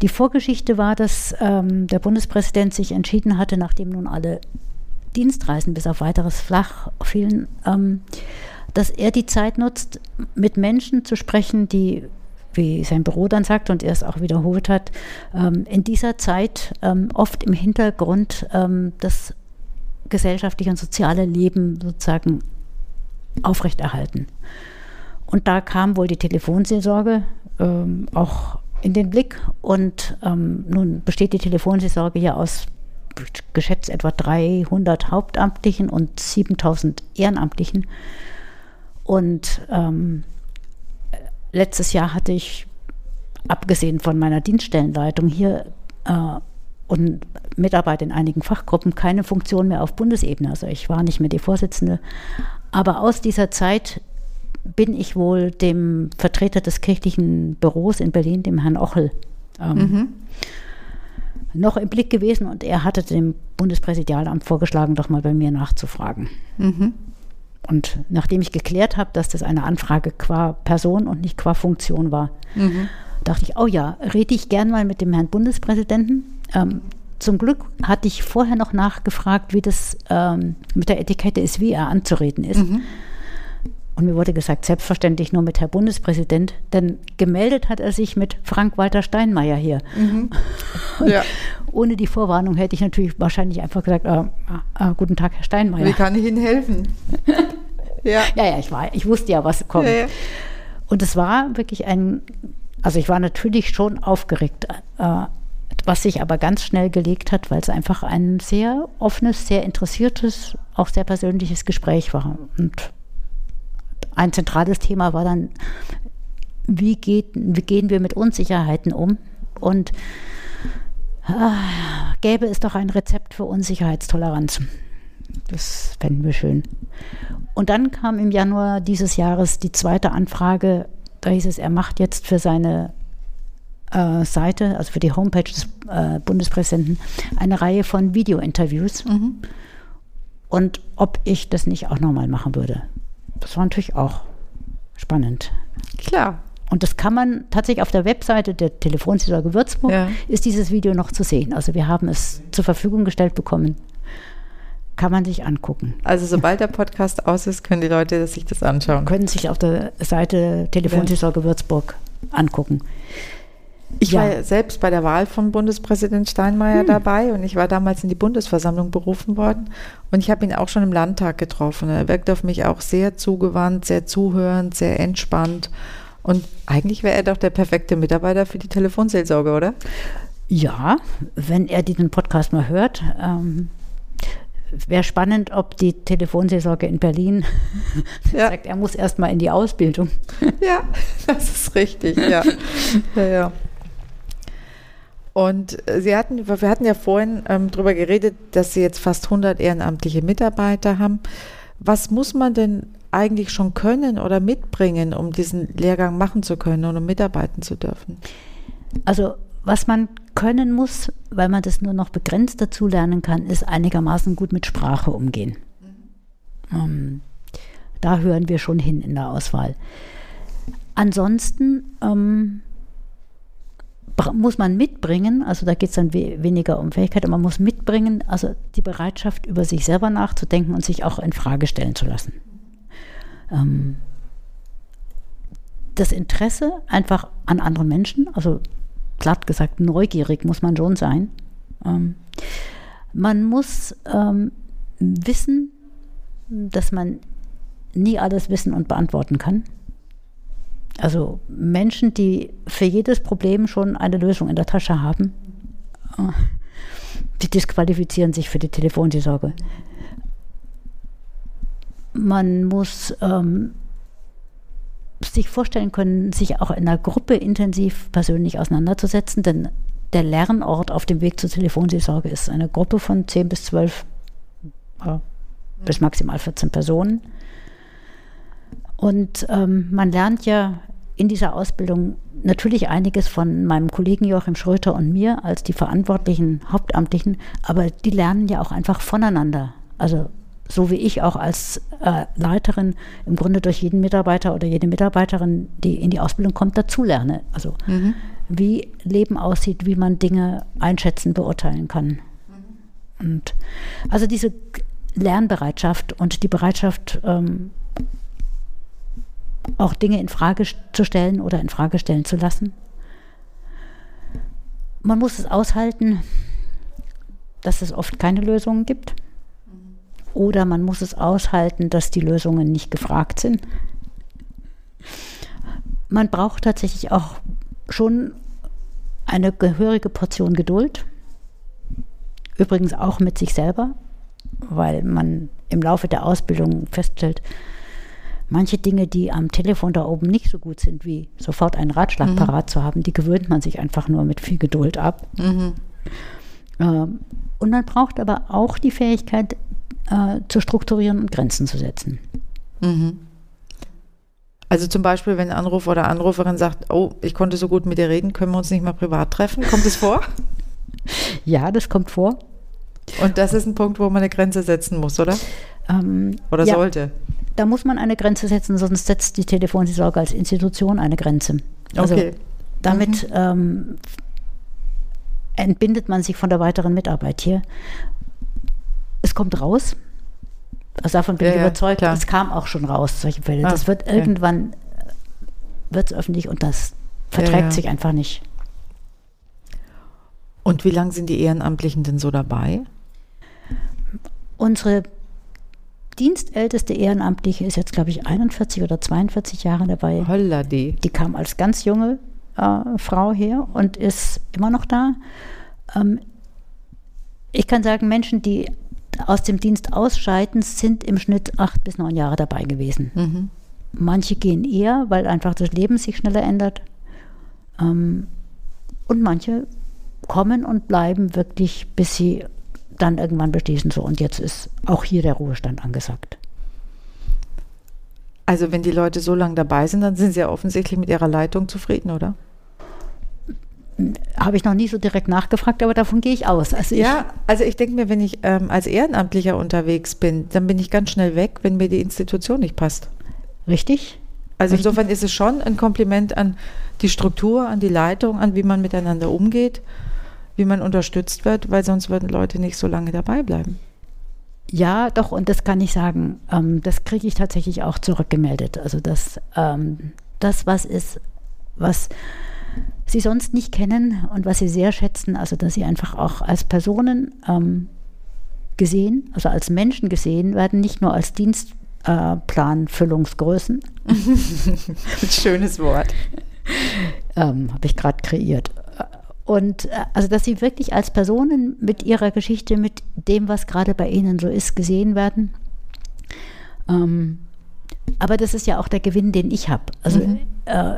Speaker 1: Die Vorgeschichte war, dass ähm, der Bundespräsident sich entschieden hatte, nachdem nun alle Dienstreisen bis auf weiteres flach fielen, ähm, dass er die Zeit nutzt, mit Menschen zu sprechen, die, wie sein Büro dann sagt und er es auch wiederholt hat, ähm, in dieser Zeit ähm, oft im Hintergrund ähm, das gesellschaftliche und soziale Leben sozusagen aufrechterhalten. Und da kam wohl die Telefonseelsorge ähm, auch in den Blick. Und ähm, nun besteht die Telefonseelsorge ja aus geschätzt etwa 300 Hauptamtlichen und 7000 Ehrenamtlichen. Und ähm, letztes Jahr hatte ich, abgesehen von meiner Dienststellenleitung hier äh, und Mitarbeit in einigen Fachgruppen, keine Funktion mehr auf Bundesebene. Also ich war nicht mehr die Vorsitzende. Aber aus dieser Zeit bin ich wohl dem Vertreter des kirchlichen Büros in Berlin, dem Herrn Ochel, ähm, mhm. noch im Blick gewesen und er hatte dem Bundespräsidialamt vorgeschlagen, doch mal bei mir nachzufragen. Mhm. Und nachdem ich geklärt habe, dass das eine Anfrage qua Person und nicht qua Funktion war, mhm. dachte ich, oh ja, rede ich gern mal mit dem Herrn Bundespräsidenten. Ähm, zum Glück hatte ich vorher noch nachgefragt, wie das ähm, mit der Etikette ist, wie er anzureden ist. Mhm. Und mir wurde gesagt, selbstverständlich nur mit Herr Bundespräsident, denn gemeldet hat er sich mit Frank-Walter Steinmeier hier. Mhm. Ja. Ohne die Vorwarnung hätte ich natürlich wahrscheinlich einfach gesagt, äh, äh, guten Tag, Herr Steinmeier.
Speaker 2: Wie kann ich Ihnen helfen?
Speaker 1: ja. ja, ja, ich, war, ich wusste ja, was kommt. Ja, ja. Und es war wirklich ein, also ich war natürlich schon aufgeregt, äh, was sich aber ganz schnell gelegt hat, weil es einfach ein sehr offenes, sehr interessiertes, auch sehr persönliches Gespräch war. Und ein zentrales Thema war dann, wie, geht, wie gehen wir mit Unsicherheiten um? Und ah, gäbe es doch ein Rezept für Unsicherheitstoleranz. Das fänden wir schön. Und dann kam im Januar dieses Jahres die zweite Anfrage. Da hieß es, er macht jetzt für seine äh, Seite, also für die Homepage des äh, Bundespräsidenten, eine Reihe von Videointerviews. Mhm. Und ob ich das nicht auch nochmal machen würde das war natürlich auch spannend.
Speaker 2: Klar.
Speaker 1: Und das kann man tatsächlich auf der Webseite der Telefonseelsorge Würzburg ja. ist dieses Video noch zu sehen. Also wir haben es zur Verfügung gestellt bekommen. Kann man sich angucken.
Speaker 2: Also sobald der Podcast aus ist, können die Leute sich das anschauen.
Speaker 1: Können sich auf der Seite Telefonseelsorge Würzburg angucken.
Speaker 2: Ich ja. war selbst bei der Wahl von Bundespräsident Steinmeier hm. dabei und ich war damals in die Bundesversammlung berufen worden und ich habe ihn auch schon im Landtag getroffen. Er wirkt auf mich auch sehr zugewandt, sehr zuhörend, sehr entspannt und eigentlich wäre er doch der perfekte Mitarbeiter für die Telefonseelsorge, oder?
Speaker 1: Ja, wenn er diesen Podcast mal hört. Ähm, Wäre spannend, ob die Telefonseelsorge in Berlin ja. sagt, er muss erst mal in die Ausbildung.
Speaker 2: Ja, das ist richtig, ja. ja, ja. Und äh, Sie hatten, wir hatten ja vorhin ähm, darüber geredet, dass Sie jetzt fast 100 ehrenamtliche Mitarbeiter haben. Was muss man denn eigentlich schon können oder mitbringen, um diesen Lehrgang machen zu können und um mitarbeiten zu dürfen?
Speaker 1: Also was man können muss, weil man das nur noch begrenzt dazu lernen kann, ist einigermaßen gut mit Sprache umgehen. Mhm. Ähm, da hören wir schon hin in der Auswahl. Ansonsten ähm, muss man mitbringen, also da geht es dann we weniger um Fähigkeit, aber man muss mitbringen, also die Bereitschaft, über sich selber nachzudenken und sich auch in Frage stellen zu lassen. Ähm, das Interesse einfach an anderen Menschen, also glatt gesagt neugierig muss man schon sein. Ähm, man muss ähm, wissen, dass man nie alles wissen und beantworten kann. Also Menschen, die für jedes Problem schon eine Lösung in der Tasche haben, äh, die disqualifizieren sich für die Telefonseelsorge. Man muss ähm, sich vorstellen können, sich auch in einer Gruppe intensiv persönlich auseinanderzusetzen, denn der Lernort auf dem Weg zur Telefonseelsorge ist eine Gruppe von 10 bis 12 äh, bis maximal 14 Personen. Und ähm, man lernt ja in dieser Ausbildung natürlich einiges von meinem Kollegen Joachim Schröter und mir als die verantwortlichen Hauptamtlichen, aber die lernen ja auch einfach voneinander. Also so wie ich auch als äh, Leiterin im Grunde durch jeden Mitarbeiter oder jede Mitarbeiterin, die in die Ausbildung kommt, dazulerne. Also mhm. wie Leben aussieht, wie man Dinge einschätzen, beurteilen kann. Und also diese Lernbereitschaft und die Bereitschaft, ähm, auch Dinge in Frage zu stellen oder in Frage stellen zu lassen. Man muss es aushalten, dass es oft keine Lösungen gibt. Oder man muss es aushalten, dass die Lösungen nicht gefragt sind. Man braucht tatsächlich auch schon eine gehörige Portion Geduld. Übrigens auch mit sich selber, weil man im Laufe der Ausbildung feststellt, manche Dinge, die am Telefon da oben nicht so gut sind, wie sofort einen Ratschlag mhm. parat zu haben, die gewöhnt man sich einfach nur mit viel Geduld ab. Mhm. Ähm, und man braucht aber auch die Fähigkeit, äh, zu strukturieren und Grenzen zu setzen.
Speaker 2: Mhm. Also zum Beispiel, wenn ein Anrufer oder Anruferin sagt, oh, ich konnte so gut mit dir reden, können wir uns nicht mal privat treffen? Kommt es vor?
Speaker 1: ja, das kommt vor.
Speaker 2: Und das ist ein Punkt, wo man eine Grenze setzen muss, oder? Ähm, oder ja, sollte?
Speaker 1: Da muss man eine Grenze setzen, sonst setzt die Telefonseelsorge als Institution eine Grenze. Also okay. damit mhm. ähm, entbindet man sich von der weiteren Mitarbeit hier. Es kommt raus. Also davon bin ja, ich überzeugt. Ja, es kam auch schon raus, solche Fälle. Ah, das wird okay. irgendwann wird es öffentlich und das verträgt ja, sich einfach nicht.
Speaker 2: Und wie lange sind die Ehrenamtlichen denn so dabei?
Speaker 1: Unsere dienstälteste Ehrenamtliche ist jetzt, glaube ich, 41 oder 42 Jahre dabei.
Speaker 2: Holla die.
Speaker 1: Die kam als ganz junge äh, Frau her und ist immer noch da. Ähm, ich kann sagen, Menschen, die aus dem Dienst ausscheiden, sind im Schnitt acht bis neun Jahre dabei gewesen. Mhm. Manche gehen eher, weil einfach das Leben sich schneller ändert. Ähm, und manche kommen und bleiben wirklich, bis sie dann irgendwann beschließen, so und jetzt ist auch hier der Ruhestand angesagt.
Speaker 2: Also wenn die Leute so lange dabei sind, dann sind sie ja offensichtlich mit ihrer Leitung zufrieden, oder?
Speaker 1: habe ich noch nie so direkt nachgefragt, aber davon gehe ich aus.
Speaker 2: Also ich ja, also ich denke mir, wenn ich ähm, als Ehrenamtlicher unterwegs bin, dann bin ich ganz schnell weg, wenn mir die Institution nicht passt.
Speaker 1: Richtig.
Speaker 2: Also
Speaker 1: Richtig.
Speaker 2: insofern ist es schon ein Kompliment an die Struktur, an die Leitung, an wie man miteinander umgeht, wie man unterstützt wird, weil sonst würden Leute nicht so lange dabei bleiben.
Speaker 1: Ja, doch, und das kann ich sagen. Ähm, das kriege ich tatsächlich auch zurückgemeldet. Also das, ähm, das was ist, was sie sonst nicht kennen und was sie sehr schätzen, also dass sie einfach auch als Personen ähm, gesehen, also als Menschen gesehen werden, nicht nur als Dienstplanfüllungsgrößen.
Speaker 2: Äh, Schönes Wort.
Speaker 1: ähm, Habe ich gerade kreiert. Und äh, also, dass sie wirklich als Personen mit ihrer Geschichte, mit dem, was gerade bei ihnen so ist, gesehen werden. Ähm, aber das ist ja auch der Gewinn, den ich habe. Also mhm. äh,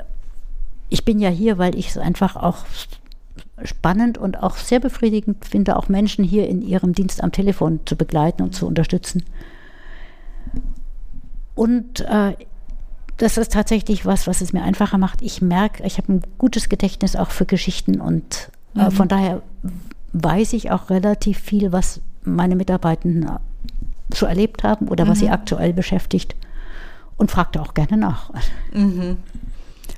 Speaker 1: ich bin ja hier, weil ich es einfach auch spannend und auch sehr befriedigend finde, auch Menschen hier in ihrem Dienst am Telefon zu begleiten und zu unterstützen. Und äh, das ist tatsächlich was, was es mir einfacher macht. Ich merke, ich habe ein gutes Gedächtnis auch für Geschichten und äh, mhm. von daher weiß ich auch relativ viel, was meine Mitarbeitenden so erlebt haben oder mhm. was sie mhm. aktuell beschäftigt und fragte auch gerne nach.
Speaker 2: Mhm.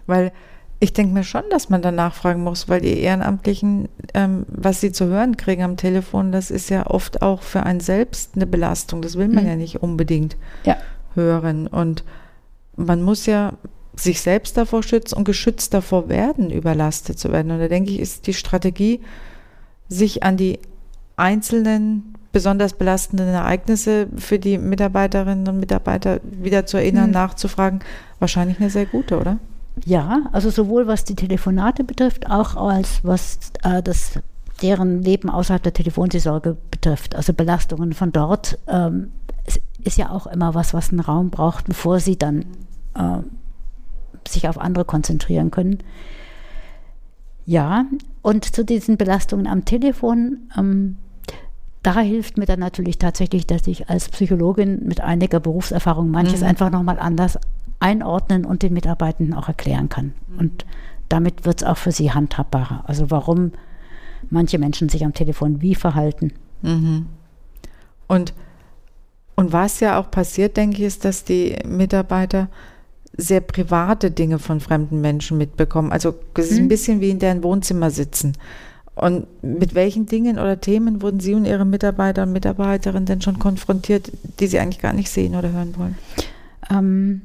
Speaker 2: Weil ich denke mir schon, dass man da nachfragen muss, weil die Ehrenamtlichen, ähm, was sie zu hören kriegen am Telefon, das ist ja oft auch für einen selbst eine Belastung. Das will man mhm. ja nicht unbedingt ja. hören. Und man muss ja sich selbst davor schützen und geschützt davor werden, überlastet zu werden. Und da denke ich, ist die Strategie, sich an die einzelnen besonders belastenden Ereignisse für die Mitarbeiterinnen und Mitarbeiter wieder zu erinnern, mhm. nachzufragen, wahrscheinlich eine sehr gute, oder?
Speaker 1: Ja, also sowohl was die Telefonate betrifft, auch als was äh, das deren Leben außerhalb der Telefonseelsorge betrifft, also Belastungen von dort, ähm, ist ja auch immer was, was einen Raum braucht, bevor sie dann äh, sich auf andere konzentrieren können. Ja, und zu diesen Belastungen am Telefon, ähm, da hilft mir dann natürlich tatsächlich, dass ich als Psychologin mit einiger Berufserfahrung manches mhm. einfach nochmal anders einordnen und den Mitarbeitenden auch erklären kann. Mhm. Und damit wird es auch für sie handhabbarer. Also warum manche Menschen sich am Telefon wie verhalten.
Speaker 2: Mhm. Und Und was ja auch passiert, denke ich, ist, dass die Mitarbeiter sehr private Dinge von fremden Menschen mitbekommen. Also es ist ein mhm. bisschen wie in deren Wohnzimmer sitzen. Und mit welchen Dingen oder Themen wurden Sie und Ihre Mitarbeiter und Mitarbeiterinnen denn schon konfrontiert, die Sie eigentlich gar nicht sehen oder hören wollen? Ähm,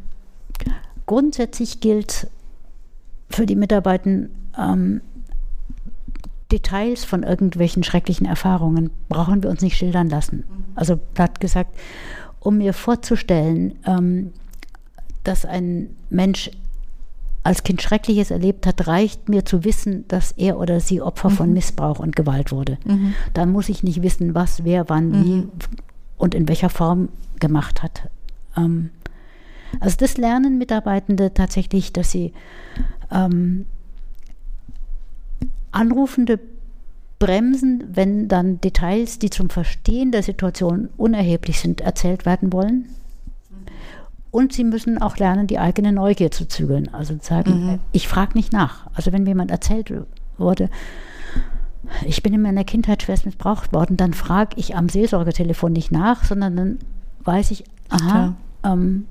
Speaker 1: grundsätzlich gilt für die Mitarbeiter, ähm, Details von irgendwelchen schrecklichen Erfahrungen brauchen wir uns nicht schildern lassen. Also platt gesagt, um mir vorzustellen, ähm, dass ein Mensch als Kind Schreckliches erlebt hat, reicht mir zu wissen, dass er oder sie Opfer mhm. von Missbrauch und Gewalt wurde. Mhm. Dann muss ich nicht wissen, was, wer, wann, mhm. wie und in welcher Form gemacht hat. Ähm, also das lernen Mitarbeitende tatsächlich, dass sie ähm, Anrufende bremsen, wenn dann Details, die zum Verstehen der Situation unerheblich sind, erzählt werden wollen. Und sie müssen auch lernen, die eigene Neugier zu zügeln. Also sagen, mhm. ich frage nicht nach. Also wenn mir jemand erzählt wurde, ich bin in meiner Kindheit schwerst missbraucht worden, dann frage ich am Seelsorgetelefon nicht nach, sondern dann weiß ich, aha, ähm,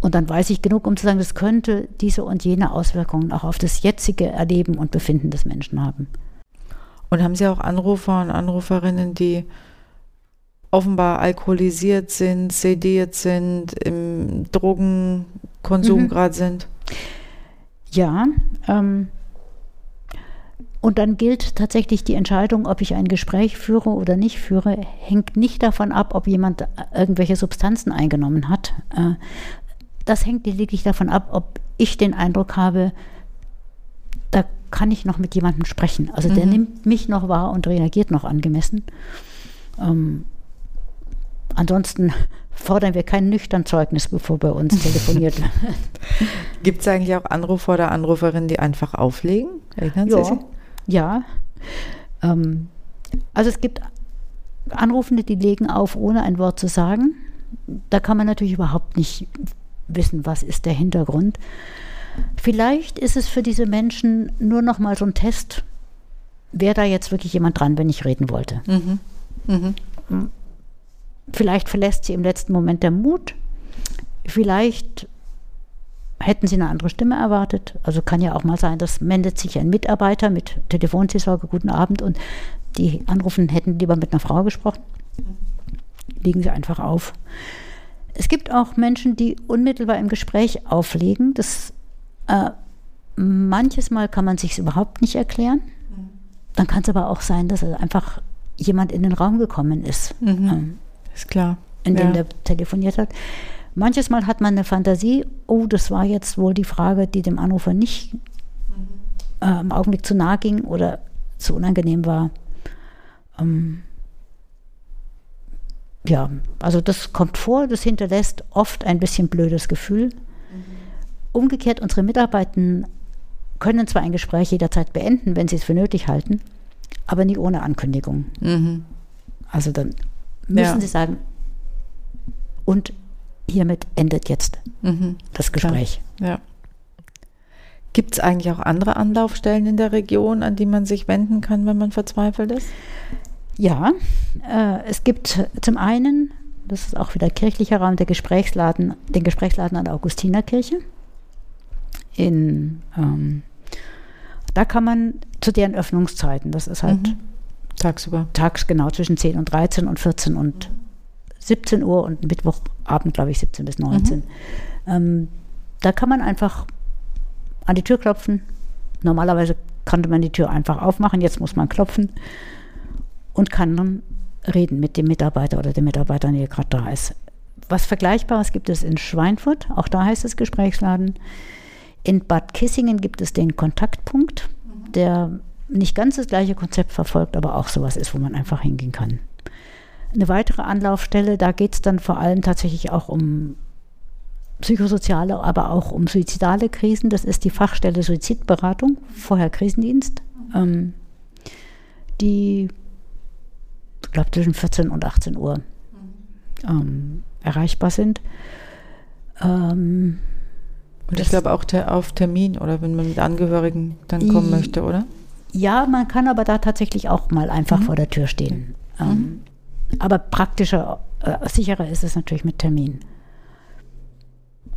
Speaker 1: und dann weiß ich genug, um zu sagen, das könnte diese und jene Auswirkungen auch auf das jetzige Erleben und Befinden des Menschen haben.
Speaker 2: Und haben Sie auch Anrufer und Anruferinnen, die offenbar alkoholisiert sind, sediert sind, im Drogenkonsum mhm. gerade sind?
Speaker 1: Ja. Ähm, und dann gilt tatsächlich die Entscheidung, ob ich ein Gespräch führe oder nicht führe, hängt nicht davon ab, ob jemand irgendwelche Substanzen eingenommen hat, äh, das hängt lediglich davon ab, ob ich den Eindruck habe, da kann ich noch mit jemandem sprechen. Also der mhm. nimmt mich noch wahr und reagiert noch angemessen. Ähm, ansonsten fordern wir kein nüchtern Zeugnis, bevor bei uns telefoniert wird.
Speaker 2: Gibt es eigentlich auch Anrufer oder Anruferinnen, die einfach auflegen?
Speaker 1: Erinnern ja, Sie sich? Ja. Ähm, also es gibt Anrufende, die legen auf, ohne ein Wort zu sagen. Da kann man natürlich überhaupt nicht wissen, was ist der Hintergrund. Vielleicht ist es für diese Menschen nur noch mal so ein Test, wäre da jetzt wirklich jemand dran, wenn ich reden wollte. Mhm. Mhm. Vielleicht verlässt sie im letzten Moment der Mut. Vielleicht hätten sie eine andere Stimme erwartet. Also kann ja auch mal sein, dass meldet sich ein Mitarbeiter mit Telefonseelsorge, guten Abend und die Anrufen hätten lieber mit einer Frau gesprochen. Legen sie einfach auf. Es gibt auch Menschen, die unmittelbar im Gespräch auflegen. Das, äh, manches Mal kann man sich überhaupt nicht erklären. Dann kann es aber auch sein, dass einfach jemand in den Raum gekommen ist. Mhm.
Speaker 2: Ähm, ist klar.
Speaker 1: In dem ja. der telefoniert hat. Manches Mal hat man eine Fantasie, oh, das war jetzt wohl die Frage, die dem Anrufer nicht äh, im Augenblick zu nahe ging oder zu unangenehm war. Ähm, ja, also das kommt vor, das hinterlässt oft ein bisschen blödes Gefühl. Mhm. Umgekehrt, unsere Mitarbeiter können zwar ein Gespräch jederzeit beenden, wenn sie es für nötig halten, aber nie ohne Ankündigung. Mhm. Also dann müssen ja. sie sagen, und hiermit endet jetzt mhm. das Gespräch.
Speaker 2: Ja. Gibt es eigentlich auch andere Anlaufstellen in der Region, an die man sich wenden kann, wenn man verzweifelt ist?
Speaker 1: Ja, äh, es gibt zum einen, das ist auch wieder kirchlicher Raum, der Gesprächsladen, den Gesprächsladen an der Augustinerkirche. In, ähm, da kann man zu deren Öffnungszeiten, das ist halt mhm.
Speaker 2: tagsüber.
Speaker 1: Tags genau zwischen 10 und 13 und 14 und 17 Uhr und Mittwochabend, glaube ich, 17 bis 19. Mhm. Ähm, da kann man einfach an die Tür klopfen. Normalerweise konnte man die Tür einfach aufmachen, jetzt muss man klopfen und kann dann reden mit dem Mitarbeiter oder der Mitarbeiterin, die gerade da ist. Was Vergleichbares gibt es in Schweinfurt, auch da heißt es Gesprächsladen. In Bad Kissingen gibt es den Kontaktpunkt, der nicht ganz das gleiche Konzept verfolgt, aber auch sowas ist, wo man einfach hingehen kann. Eine weitere Anlaufstelle, da geht es dann vor allem tatsächlich auch um psychosoziale, aber auch um suizidale Krisen. Das ist die Fachstelle Suizidberatung, vorher Krisendienst. Ähm, die glaube zwischen 14 und 18 Uhr ähm, erreichbar sind.
Speaker 2: Ähm, und ich glaube auch ter auf Termin oder wenn man mit Angehörigen dann kommen möchte, oder?
Speaker 1: Ja, man kann aber da tatsächlich auch mal einfach mhm. vor der Tür stehen. Ähm, mhm. Aber praktischer äh, sicherer ist es natürlich mit Termin.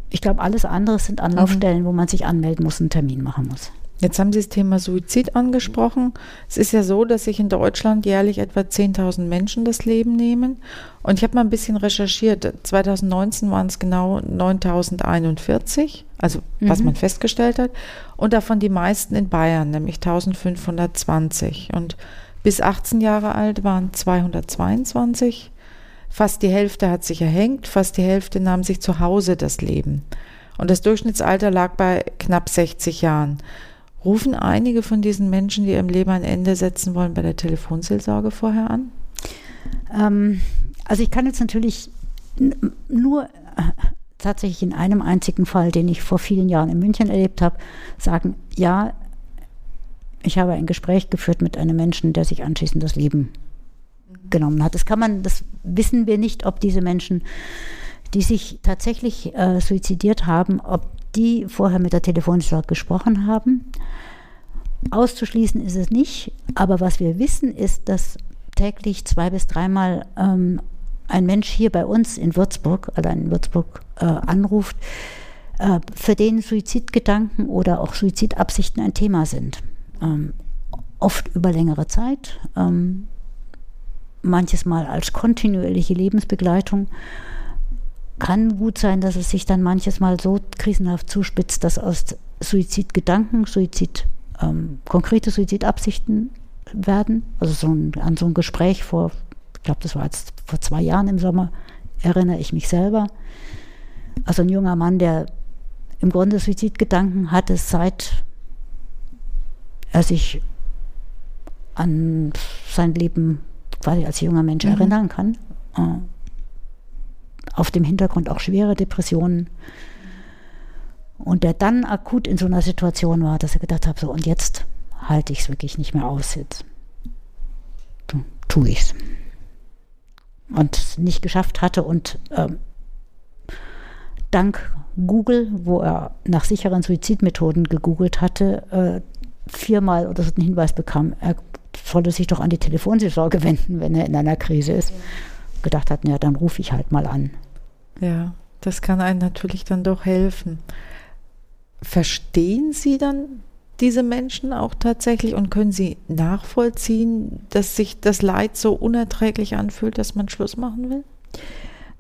Speaker 1: Ich glaube, alles andere sind Anlaufstellen, mhm. wo man sich anmelden muss, einen Termin machen muss.
Speaker 2: Jetzt haben Sie das Thema Suizid angesprochen. Es ist ja so, dass sich in Deutschland jährlich etwa 10.000 Menschen das Leben nehmen. Und ich habe mal ein bisschen recherchiert. 2019 waren es genau 9.041, also mhm. was man festgestellt hat. Und davon die meisten in Bayern, nämlich 1.520. Und bis 18 Jahre alt waren 222. Fast die Hälfte hat sich erhängt, fast die Hälfte nahm sich zu Hause das Leben. Und das Durchschnittsalter lag bei knapp 60 Jahren. Rufen einige von diesen Menschen, die ihrem Leben ein Ende setzen wollen, bei der Telefonseelsorge vorher an?
Speaker 1: Ähm, also ich kann jetzt natürlich nur äh, tatsächlich in einem einzigen Fall, den ich vor vielen Jahren in München erlebt habe, sagen, ja, ich habe ein Gespräch geführt mit einem Menschen, der sich anschließend das Leben genommen hat. Das kann man, das wissen wir nicht, ob diese Menschen, die sich tatsächlich äh, suizidiert haben, ob die vorher mit der Telefonseelsorge gesprochen haben. Auszuschließen ist es nicht, aber was wir wissen ist, dass täglich zwei bis dreimal ähm, ein Mensch hier bei uns in Würzburg, allein in Würzburg, äh, anruft, äh, für den Suizidgedanken oder auch Suizidabsichten ein Thema sind. Ähm, oft über längere Zeit, ähm, manches Mal als kontinuierliche Lebensbegleitung kann gut sein, dass es sich dann manches Mal so krisenhaft zuspitzt, dass aus Suizidgedanken, Suizid, ähm, konkrete Suizidabsichten werden. Also so ein, an so ein Gespräch vor, ich glaube, das war jetzt vor zwei Jahren im Sommer, erinnere ich mich selber. Also ein junger Mann, der im Grunde Suizidgedanken hatte, seit er sich an sein Leben quasi als junger Mensch mhm. erinnern kann. Äh, auf dem Hintergrund auch schwere Depressionen. Und der dann akut in so einer Situation war, dass er gedacht hat, so und jetzt halte ich es wirklich nicht mehr aus. Jetzt tue ich es. Und nicht geschafft hatte und ähm, dank Google, wo er nach sicheren Suizidmethoden gegoogelt hatte, äh, viermal oder so einen Hinweis bekam, er solle sich doch an die Telefonseelsorge wenden, wenn er in einer Krise ist. Gedacht hat, ja, dann rufe ich halt mal an.
Speaker 2: Ja, das kann einem natürlich dann doch helfen. Verstehen Sie dann diese Menschen auch tatsächlich und können Sie nachvollziehen, dass sich das Leid so unerträglich anfühlt, dass man Schluss machen will?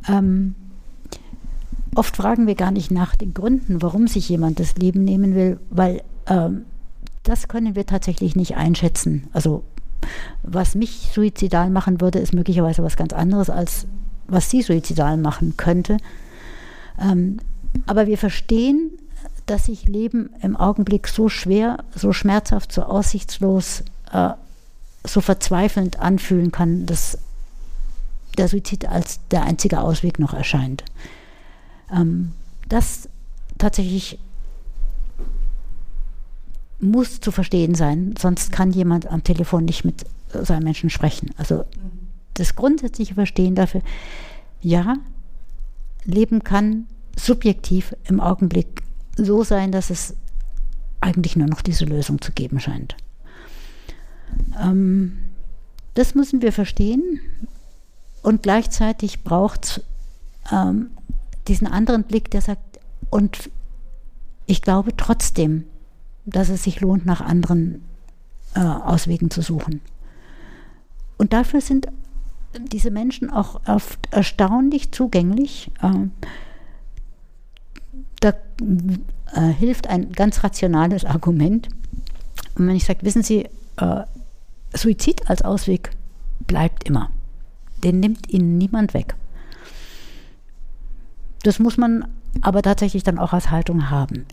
Speaker 1: Ähm, oft fragen wir gar nicht nach den Gründen, warum sich jemand das Leben nehmen will, weil ähm, das können wir tatsächlich nicht einschätzen. Also was mich suizidal machen würde, ist möglicherweise was ganz anderes als was sie suizidal machen könnte. Ähm, aber wir verstehen, dass sich Leben im Augenblick so schwer, so schmerzhaft, so aussichtslos, äh, so verzweifelnd anfühlen kann, dass der Suizid als der einzige Ausweg noch erscheint. Ähm, das tatsächlich muss zu verstehen sein, sonst kann jemand am Telefon nicht mit seinem Menschen sprechen. Also das grundsätzliche Verstehen dafür, ja, Leben kann subjektiv im Augenblick so sein, dass es eigentlich nur noch diese Lösung zu geben scheint. Ähm, das müssen wir verstehen und gleichzeitig braucht es ähm, diesen anderen Blick, der sagt, und ich glaube trotzdem, dass es sich lohnt, nach anderen äh, Auswegen zu suchen. Und dafür sind diese Menschen auch oft erstaunlich zugänglich. Ähm, da äh, hilft ein ganz rationales Argument. Und wenn ich sage, wissen Sie, äh, Suizid als Ausweg bleibt immer. Den nimmt Ihnen niemand weg. Das muss man aber tatsächlich dann auch als Haltung haben.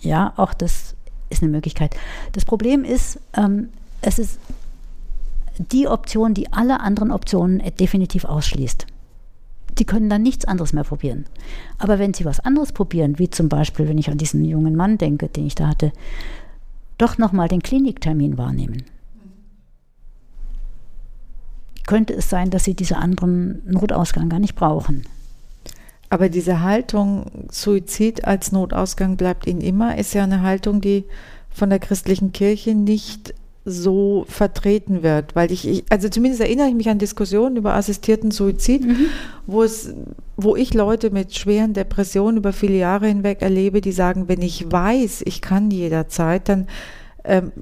Speaker 1: Ja, auch das ist eine Möglichkeit. Das Problem ist, ähm, es ist die Option, die alle anderen Optionen definitiv ausschließt. Die können dann nichts anderes mehr probieren. Aber wenn sie was anderes probieren, wie zum Beispiel, wenn ich an diesen jungen Mann denke, den ich da hatte, doch nochmal den Kliniktermin wahrnehmen, könnte es sein, dass sie diesen anderen Notausgang gar nicht brauchen.
Speaker 2: Aber diese Haltung, Suizid als Notausgang bleibt ihnen immer, ist ja eine Haltung, die von der christlichen Kirche nicht so vertreten wird, weil ich, ich, also zumindest erinnere ich mich an Diskussionen über assistierten Suizid, mhm. wo es, wo ich Leute mit schweren Depressionen über viele Jahre hinweg erlebe, die sagen, wenn ich weiß, ich kann jederzeit, dann ähm,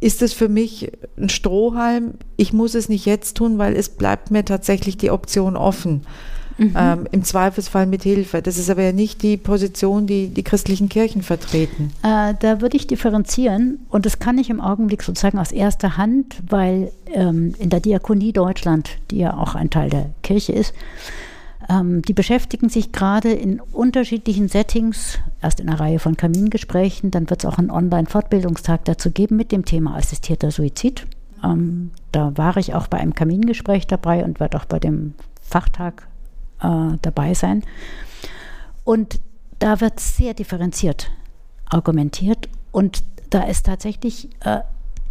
Speaker 2: ist es für mich ein Strohhalm. Ich muss es nicht jetzt tun, weil es bleibt mir tatsächlich die Option offen. Mhm. Ähm, Im Zweifelsfall mit Hilfe. Das ist aber ja nicht die Position, die die christlichen Kirchen vertreten.
Speaker 1: Äh, da würde ich differenzieren und das kann ich im Augenblick sozusagen aus erster Hand, weil ähm, in der Diakonie Deutschland, die ja auch ein Teil der Kirche ist, ähm, die beschäftigen sich gerade in unterschiedlichen Settings, erst in einer Reihe von Kamingesprächen, dann wird es auch einen Online-Fortbildungstag dazu geben mit dem Thema assistierter Suizid. Ähm, da war ich auch bei einem Kamingespräch dabei und werde auch bei dem Fachtag äh, dabei sein. Und da wird sehr differenziert argumentiert und da ist tatsächlich äh,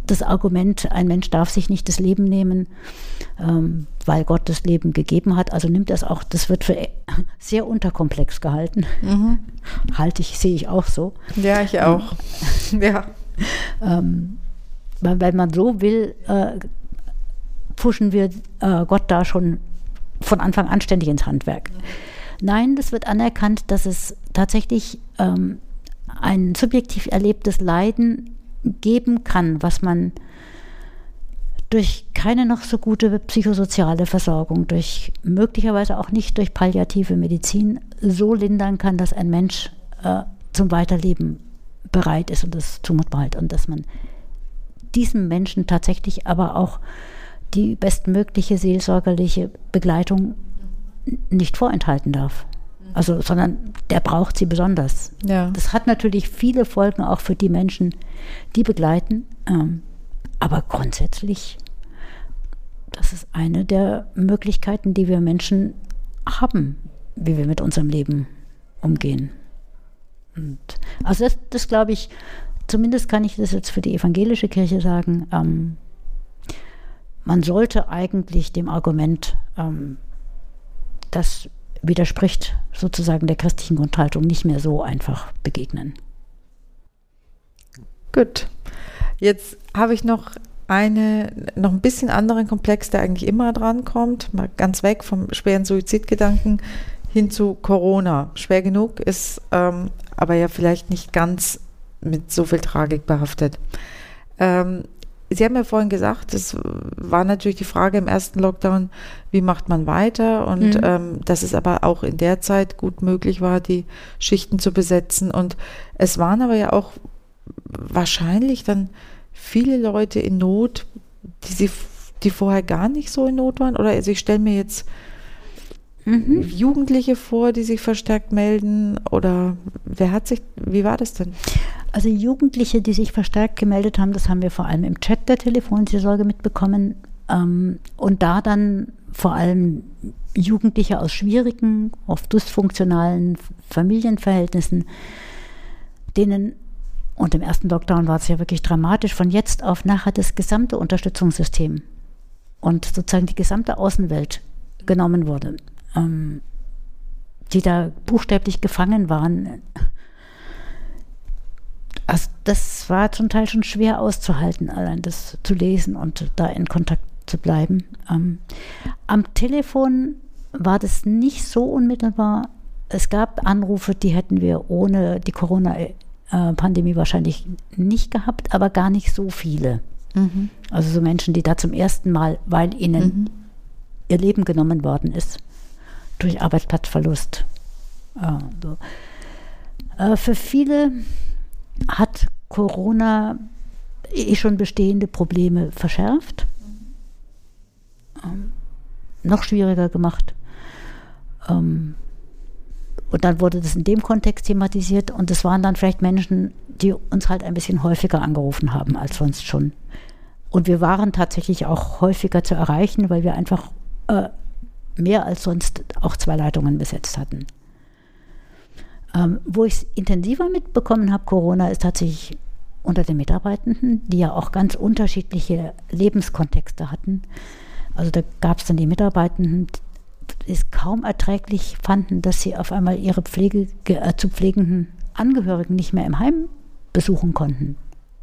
Speaker 1: das Argument, ein Mensch darf sich nicht das Leben nehmen, ähm, weil Gott das Leben gegeben hat. Also nimmt das auch, das wird für sehr unterkomplex gehalten. Mhm. Halte ich, sehe ich auch so.
Speaker 2: Ja, ich auch. ja.
Speaker 1: Ähm, weil, weil man so will, äh, pushen wir äh, Gott da schon von Anfang an ständig ins Handwerk. Nein, das wird anerkannt, dass es tatsächlich ähm, ein subjektiv erlebtes Leiden geben kann, was man durch keine noch so gute psychosoziale Versorgung, durch möglicherweise auch nicht durch palliative Medizin so lindern kann, dass ein Mensch äh, zum Weiterleben bereit ist und das zumutbar halt und dass man diesem Menschen tatsächlich aber auch die bestmögliche seelsorgerliche Begleitung nicht vorenthalten darf. Also, sondern der braucht sie besonders. Ja. Das hat natürlich viele Folgen auch für die Menschen, die begleiten. Ähm, aber grundsätzlich, das ist eine der Möglichkeiten, die wir Menschen haben, wie wir mit unserem Leben umgehen. Und also das, das glaube ich, zumindest kann ich das jetzt für die evangelische Kirche sagen, ähm, man sollte eigentlich dem Argument, ähm, das widerspricht sozusagen der christlichen Grundhaltung, nicht mehr so einfach begegnen.
Speaker 2: Gut. Jetzt habe ich noch eine, noch ein bisschen anderen Komplex, der eigentlich immer dran kommt, mal ganz weg vom schweren Suizidgedanken hin zu Corona. Schwer genug ist ähm, aber ja vielleicht nicht ganz mit so viel Tragik behaftet. Ähm, Sie haben ja vorhin gesagt, es war natürlich die Frage im ersten Lockdown, wie macht man weiter und mhm. ähm, dass es aber auch in der Zeit gut möglich war, die Schichten zu besetzen. Und es waren aber ja auch wahrscheinlich dann viele Leute in Not, die, sie, die vorher gar nicht so in Not waren. Oder also ich stelle mir jetzt mhm. Jugendliche vor, die sich verstärkt melden. Oder wer hat sich, wie war das denn?
Speaker 1: Also Jugendliche, die sich verstärkt gemeldet haben, das haben wir vor allem im Chat der Telefonseelsorge mitbekommen. Ähm, und da dann vor allem Jugendliche aus schwierigen, oft dysfunktionalen Familienverhältnissen, denen, und im ersten Lockdown war es ja wirklich dramatisch, von jetzt auf nachher das gesamte Unterstützungssystem und sozusagen die gesamte Außenwelt genommen wurde, ähm, die da buchstäblich gefangen waren also das war zum Teil schon schwer auszuhalten, allein das zu lesen und da in Kontakt zu bleiben. Ähm, am Telefon war das nicht so unmittelbar. Es gab Anrufe, die hätten wir ohne die Corona-Pandemie wahrscheinlich nicht gehabt, aber gar nicht so viele. Mhm. Also so Menschen, die da zum ersten Mal, weil ihnen mhm. ihr Leben genommen worden ist, durch Arbeitsplatzverlust. Äh, so. äh, für viele hat Corona eh schon bestehende Probleme verschärft, ähm, noch schwieriger gemacht. Ähm, und dann wurde das in dem Kontext thematisiert und es waren dann vielleicht Menschen, die uns halt ein bisschen häufiger angerufen haben als sonst schon. Und wir waren tatsächlich auch häufiger zu erreichen, weil wir einfach äh, mehr als sonst auch zwei Leitungen besetzt hatten. Ähm, wo ich es intensiver mitbekommen habe, Corona, ist tatsächlich unter den Mitarbeitenden, die ja auch ganz unterschiedliche Lebenskontexte hatten. Also da gab es dann die Mitarbeitenden, die es kaum erträglich fanden, dass sie auf einmal ihre Pflege, äh, zu pflegenden Angehörigen nicht mehr im Heim besuchen konnten.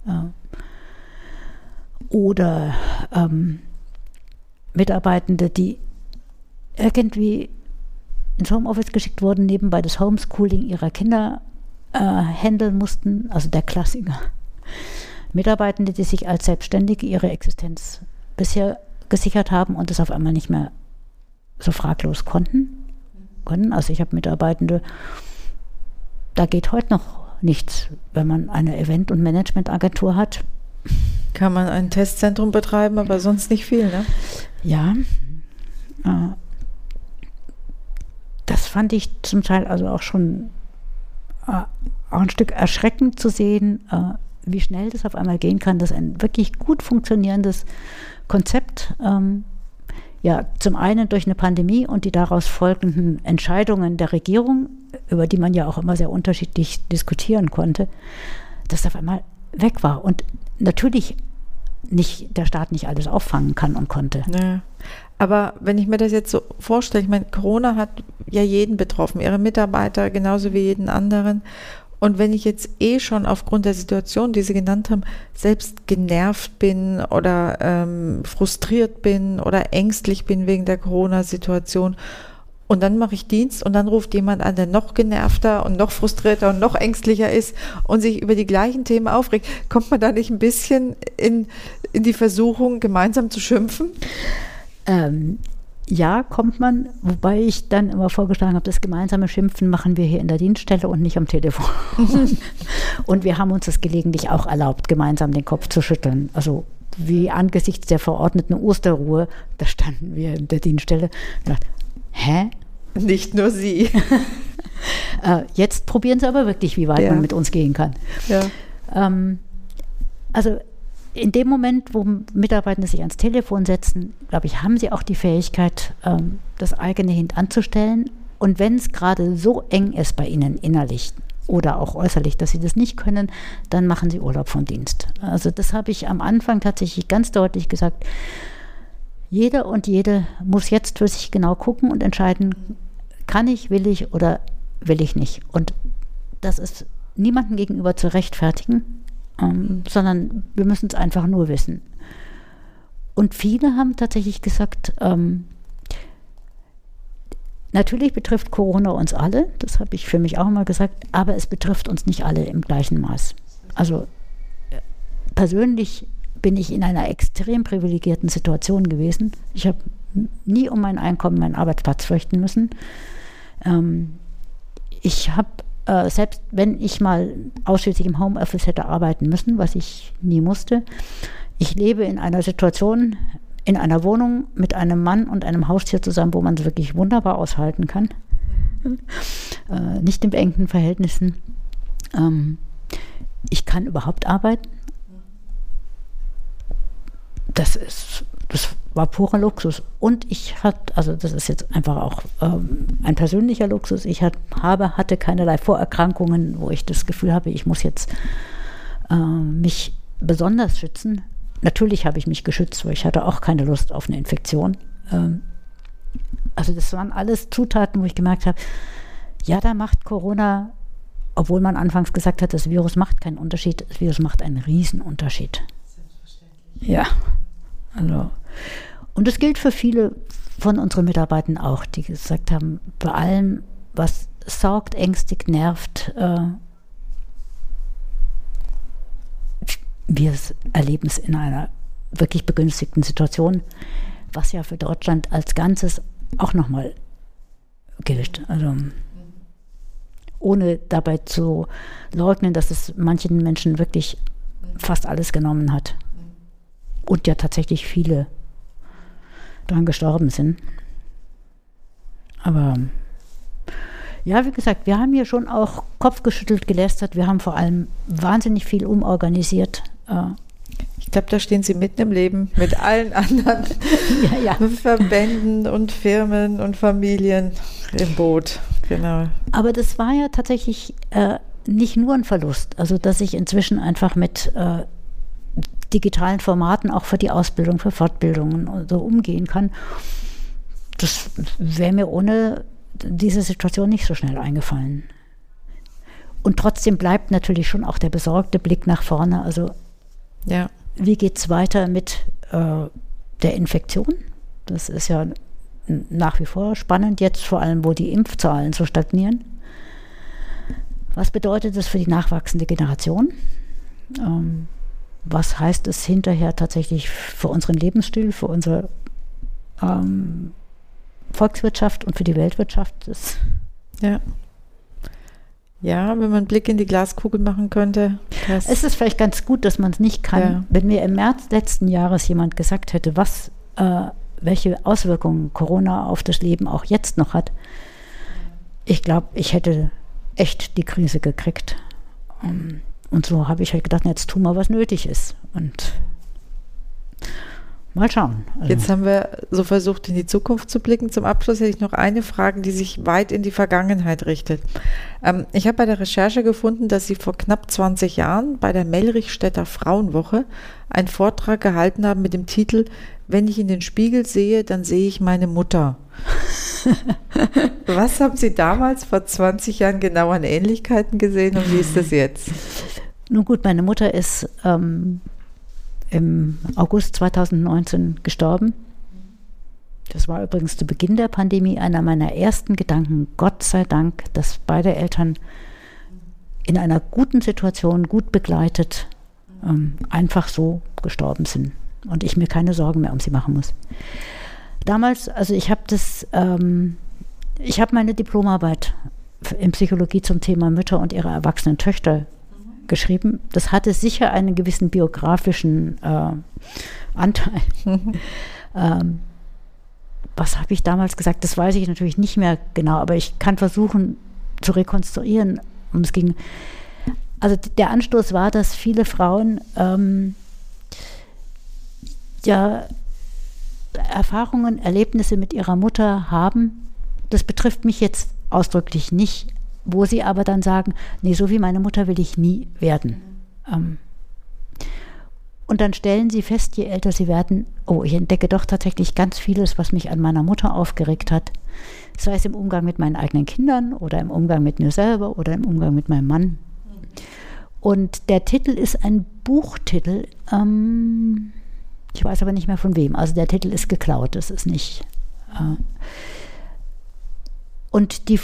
Speaker 1: Ja. oder ähm, Mitarbeitende, die irgendwie ins Homeoffice geschickt wurden, nebenbei das Homeschooling ihrer Kinder äh, handeln mussten, also der Klassiker. Mitarbeitende, die sich als Selbstständige ihre Existenz bisher gesichert haben und es auf einmal nicht mehr so fraglos konnten. können. Also ich habe Mitarbeitende, da geht heute noch nichts, wenn man eine Event- und Managementagentur hat.
Speaker 2: Kann man ein Testzentrum betreiben, aber sonst nicht viel, ne?
Speaker 1: Ja. Äh, fand ich zum Teil also auch schon äh, auch ein Stück erschreckend zu sehen, äh, wie schnell das auf einmal gehen kann, dass ein wirklich gut funktionierendes Konzept ähm, ja zum einen durch eine Pandemie und die daraus folgenden Entscheidungen der Regierung, über die man ja auch immer sehr unterschiedlich diskutieren konnte, dass auf einmal weg war und natürlich nicht der Staat nicht alles auffangen kann und konnte.
Speaker 2: Ja. Aber wenn ich mir das jetzt so vorstelle, ich meine, Corona hat ja jeden betroffen, ihre Mitarbeiter genauso wie jeden anderen. Und wenn ich jetzt eh schon aufgrund der Situation, die Sie genannt haben, selbst genervt bin oder ähm, frustriert bin oder ängstlich bin wegen der Corona-Situation und dann mache ich Dienst und dann ruft jemand an, der noch genervter und noch frustrierter und noch ängstlicher ist und sich über die gleichen Themen aufregt, kommt man da nicht ein bisschen in, in die Versuchung, gemeinsam zu schimpfen?
Speaker 1: Ähm, ja, kommt man, wobei ich dann immer vorgeschlagen habe, das gemeinsame Schimpfen machen wir hier in der Dienststelle und nicht am Telefon. und wir haben uns das gelegentlich auch erlaubt, gemeinsam den Kopf zu schütteln. Also wie angesichts der verordneten Osterruhe, da standen wir in der Dienststelle und dachten, hä?
Speaker 2: Nicht nur Sie.
Speaker 1: äh, jetzt probieren Sie aber wirklich, wie weit ja. man mit uns gehen kann. Ja. Ähm, also in dem Moment, wo Mitarbeiter sich ans Telefon setzen, glaube ich, haben sie auch die Fähigkeit, ähm, das eigene hintanzustellen. Und wenn es gerade so eng ist bei ihnen innerlich oder auch äußerlich, dass sie das nicht können, dann machen sie Urlaub vom Dienst. Also das habe ich am Anfang tatsächlich ganz deutlich gesagt. Jeder und jede muss jetzt für sich genau gucken und entscheiden, kann ich, will ich oder will ich nicht. Und das ist niemandem gegenüber zu rechtfertigen ähm, sondern wir müssen es einfach nur wissen. Und viele haben tatsächlich gesagt, ähm, natürlich betrifft Corona uns alle, das habe ich für mich auch immer gesagt, aber es betrifft uns nicht alle im gleichen Maß. Also äh, persönlich bin ich in einer extrem privilegierten Situation gewesen. Ich habe nie um mein Einkommen, meinen Arbeitsplatz fürchten müssen. Ähm, ich habe äh, selbst wenn ich mal ausschließlich im Homeoffice hätte arbeiten müssen, was ich nie musste, ich lebe in einer Situation, in einer Wohnung mit einem Mann und einem Haustier zusammen, wo man es wirklich wunderbar aushalten kann. äh, nicht in beengten Verhältnissen. Ähm, ich kann überhaupt arbeiten. Das ist das war purer Luxus. Und ich hatte, also das ist jetzt einfach auch ähm, ein persönlicher Luxus, ich hat, habe, hatte keinerlei Vorerkrankungen, wo ich das Gefühl habe, ich muss jetzt äh, mich besonders schützen. Natürlich habe ich mich geschützt, weil ich hatte auch keine Lust auf eine Infektion. Ähm, also das waren alles Zutaten, wo ich gemerkt habe, ja, da macht Corona, obwohl man anfangs gesagt hat, das Virus macht keinen Unterschied, das Virus macht einen Riesenunterschied. Ja. Also, und das gilt für viele von unseren Mitarbeitern auch, die gesagt haben, bei allem, was sorgt, ängstigt, nervt, äh, wir erleben es in einer wirklich begünstigten Situation, was ja für Deutschland als Ganzes auch nochmal gilt. Also ohne dabei zu leugnen, dass es manchen Menschen wirklich fast alles genommen hat und ja tatsächlich viele daran gestorben sind. Aber ja, wie gesagt, wir haben hier schon auch Kopf geschüttelt, gelästert. Wir haben vor allem wahnsinnig viel umorganisiert.
Speaker 2: Äh, ich glaube, da stehen Sie mitten im Leben mit allen anderen ja, ja. Verbänden und Firmen und Familien im Boot. Genau.
Speaker 1: Aber das war ja tatsächlich äh, nicht nur ein Verlust. Also, dass ich inzwischen einfach mit äh, digitalen Formaten auch für die Ausbildung, für Fortbildungen so umgehen kann. Das wäre mir ohne diese Situation nicht so schnell eingefallen. Und trotzdem bleibt natürlich schon auch der besorgte Blick nach vorne. Also ja. wie geht es weiter mit äh, der Infektion? Das ist ja nach wie vor spannend, jetzt vor allem, wo die Impfzahlen so stagnieren. Was bedeutet das für die nachwachsende Generation? Ähm, was heißt es hinterher tatsächlich für unseren Lebensstil, für unsere ähm, Volkswirtschaft und für die Weltwirtschaft? Das
Speaker 2: ja. Ja, wenn man einen Blick in die Glaskugel machen könnte.
Speaker 1: Es ist vielleicht ganz gut, dass man es nicht kann. Ja. Wenn mir im März letzten Jahres jemand gesagt hätte, was, äh, welche Auswirkungen Corona auf das Leben auch jetzt noch hat, ich glaube, ich hätte echt die Krise gekriegt. Um, und so habe ich halt gedacht, jetzt tun wir, was nötig ist. Und mal schauen.
Speaker 2: Also jetzt haben wir so versucht, in die Zukunft zu blicken. Zum Abschluss hätte ich noch eine Frage, die sich weit in die Vergangenheit richtet. Ähm, ich habe bei der Recherche gefunden, dass Sie vor knapp 20 Jahren bei der Mellrichstädter Frauenwoche einen Vortrag gehalten haben mit dem Titel Wenn ich in den Spiegel sehe, dann sehe ich meine Mutter. Was haben Sie damals vor 20 Jahren genau an Ähnlichkeiten gesehen und wie ist das jetzt?
Speaker 1: Nun gut, meine Mutter ist ähm, im August 2019 gestorben. Das war übrigens zu Beginn der Pandemie einer meiner ersten Gedanken. Gott sei Dank, dass beide Eltern in einer guten Situation, gut begleitet, ähm, einfach so gestorben sind und ich mir keine Sorgen mehr um sie machen muss. Damals, also ich habe das, ähm, ich habe meine Diplomarbeit in Psychologie zum Thema Mütter und ihre erwachsenen Töchter geschrieben. Das hatte sicher einen gewissen biografischen äh, Anteil. ähm, was habe ich damals gesagt? Das weiß ich natürlich nicht mehr genau, aber ich kann versuchen zu rekonstruieren. Und es ging. Also der Anstoß war, dass viele Frauen ähm, ja Erfahrungen, Erlebnisse mit ihrer Mutter haben. Das betrifft mich jetzt ausdrücklich nicht, wo sie aber dann sagen, nee, so wie meine Mutter will ich nie werden. Ähm, und dann stellen sie fest, je älter sie werden, oh, ich entdecke doch tatsächlich ganz vieles, was mich an meiner Mutter aufgeregt hat. Sei es im Umgang mit meinen eigenen Kindern oder im Umgang mit mir selber oder im Umgang mit meinem Mann. Und der Titel ist ein Buchtitel. Ähm, ich weiß aber nicht mehr von wem. Also der Titel ist geklaut, das ist nicht. Äh, und die,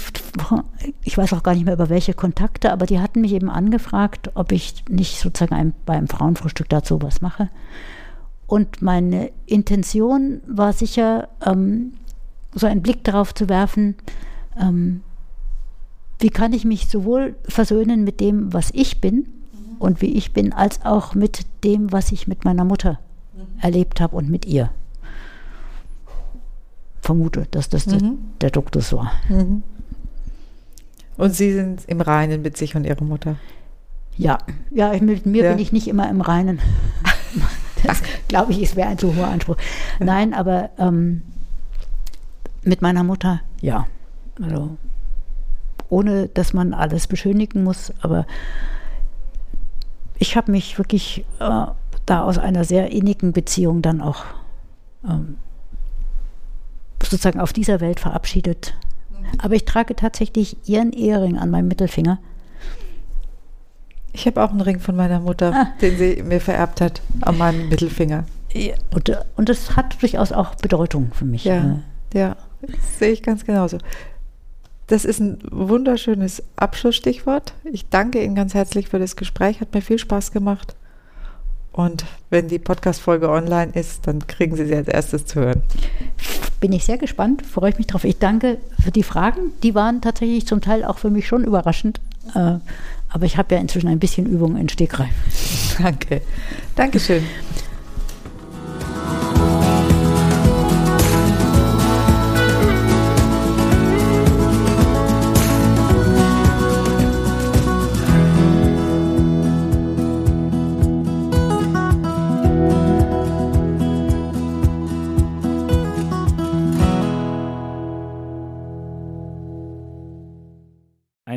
Speaker 1: ich weiß auch gar nicht mehr über welche Kontakte, aber die hatten mich eben angefragt, ob ich nicht sozusagen ein, beim Frauenfrühstück dazu was mache. Und meine Intention war sicher, ähm, so einen Blick darauf zu werfen, ähm, wie kann ich mich sowohl versöhnen mit dem, was ich bin und wie ich bin, als auch mit dem, was ich mit meiner Mutter erlebt habe und mit ihr vermute, dass das mhm. der, der Duktus war. Mhm.
Speaker 2: Und Sie sind im Reinen mit sich und Ihrer Mutter?
Speaker 1: Ja, ja, mit mir ja. bin ich nicht immer im Reinen. Das glaube ich, es wäre ein zu hoher Anspruch. Nein, aber ähm, mit meiner Mutter, ja. Also ohne, dass man alles beschönigen muss, aber ich habe mich wirklich äh, da aus einer sehr innigen Beziehung dann auch ähm, sozusagen auf dieser Welt verabschiedet. Aber ich trage tatsächlich ihren Ehering an meinem Mittelfinger.
Speaker 2: Ich habe auch einen Ring von meiner Mutter, ah. den sie mir vererbt hat, an meinem Mittelfinger.
Speaker 1: Ja, und, und das hat durchaus auch Bedeutung für mich.
Speaker 2: Ja, ne? ja sehe ich ganz genauso. Das ist ein wunderschönes Abschlussstichwort. Ich danke Ihnen ganz herzlich für das Gespräch. Hat mir viel Spaß gemacht. Und wenn die Podcast-Folge online ist, dann kriegen Sie sie als erstes zu hören.
Speaker 1: Bin ich sehr gespannt, freue ich mich drauf. Ich danke für die Fragen. Die waren tatsächlich zum Teil auch für mich schon überraschend. Äh, aber ich habe ja inzwischen ein bisschen Übung in Stegreif.
Speaker 2: Danke. Dankeschön.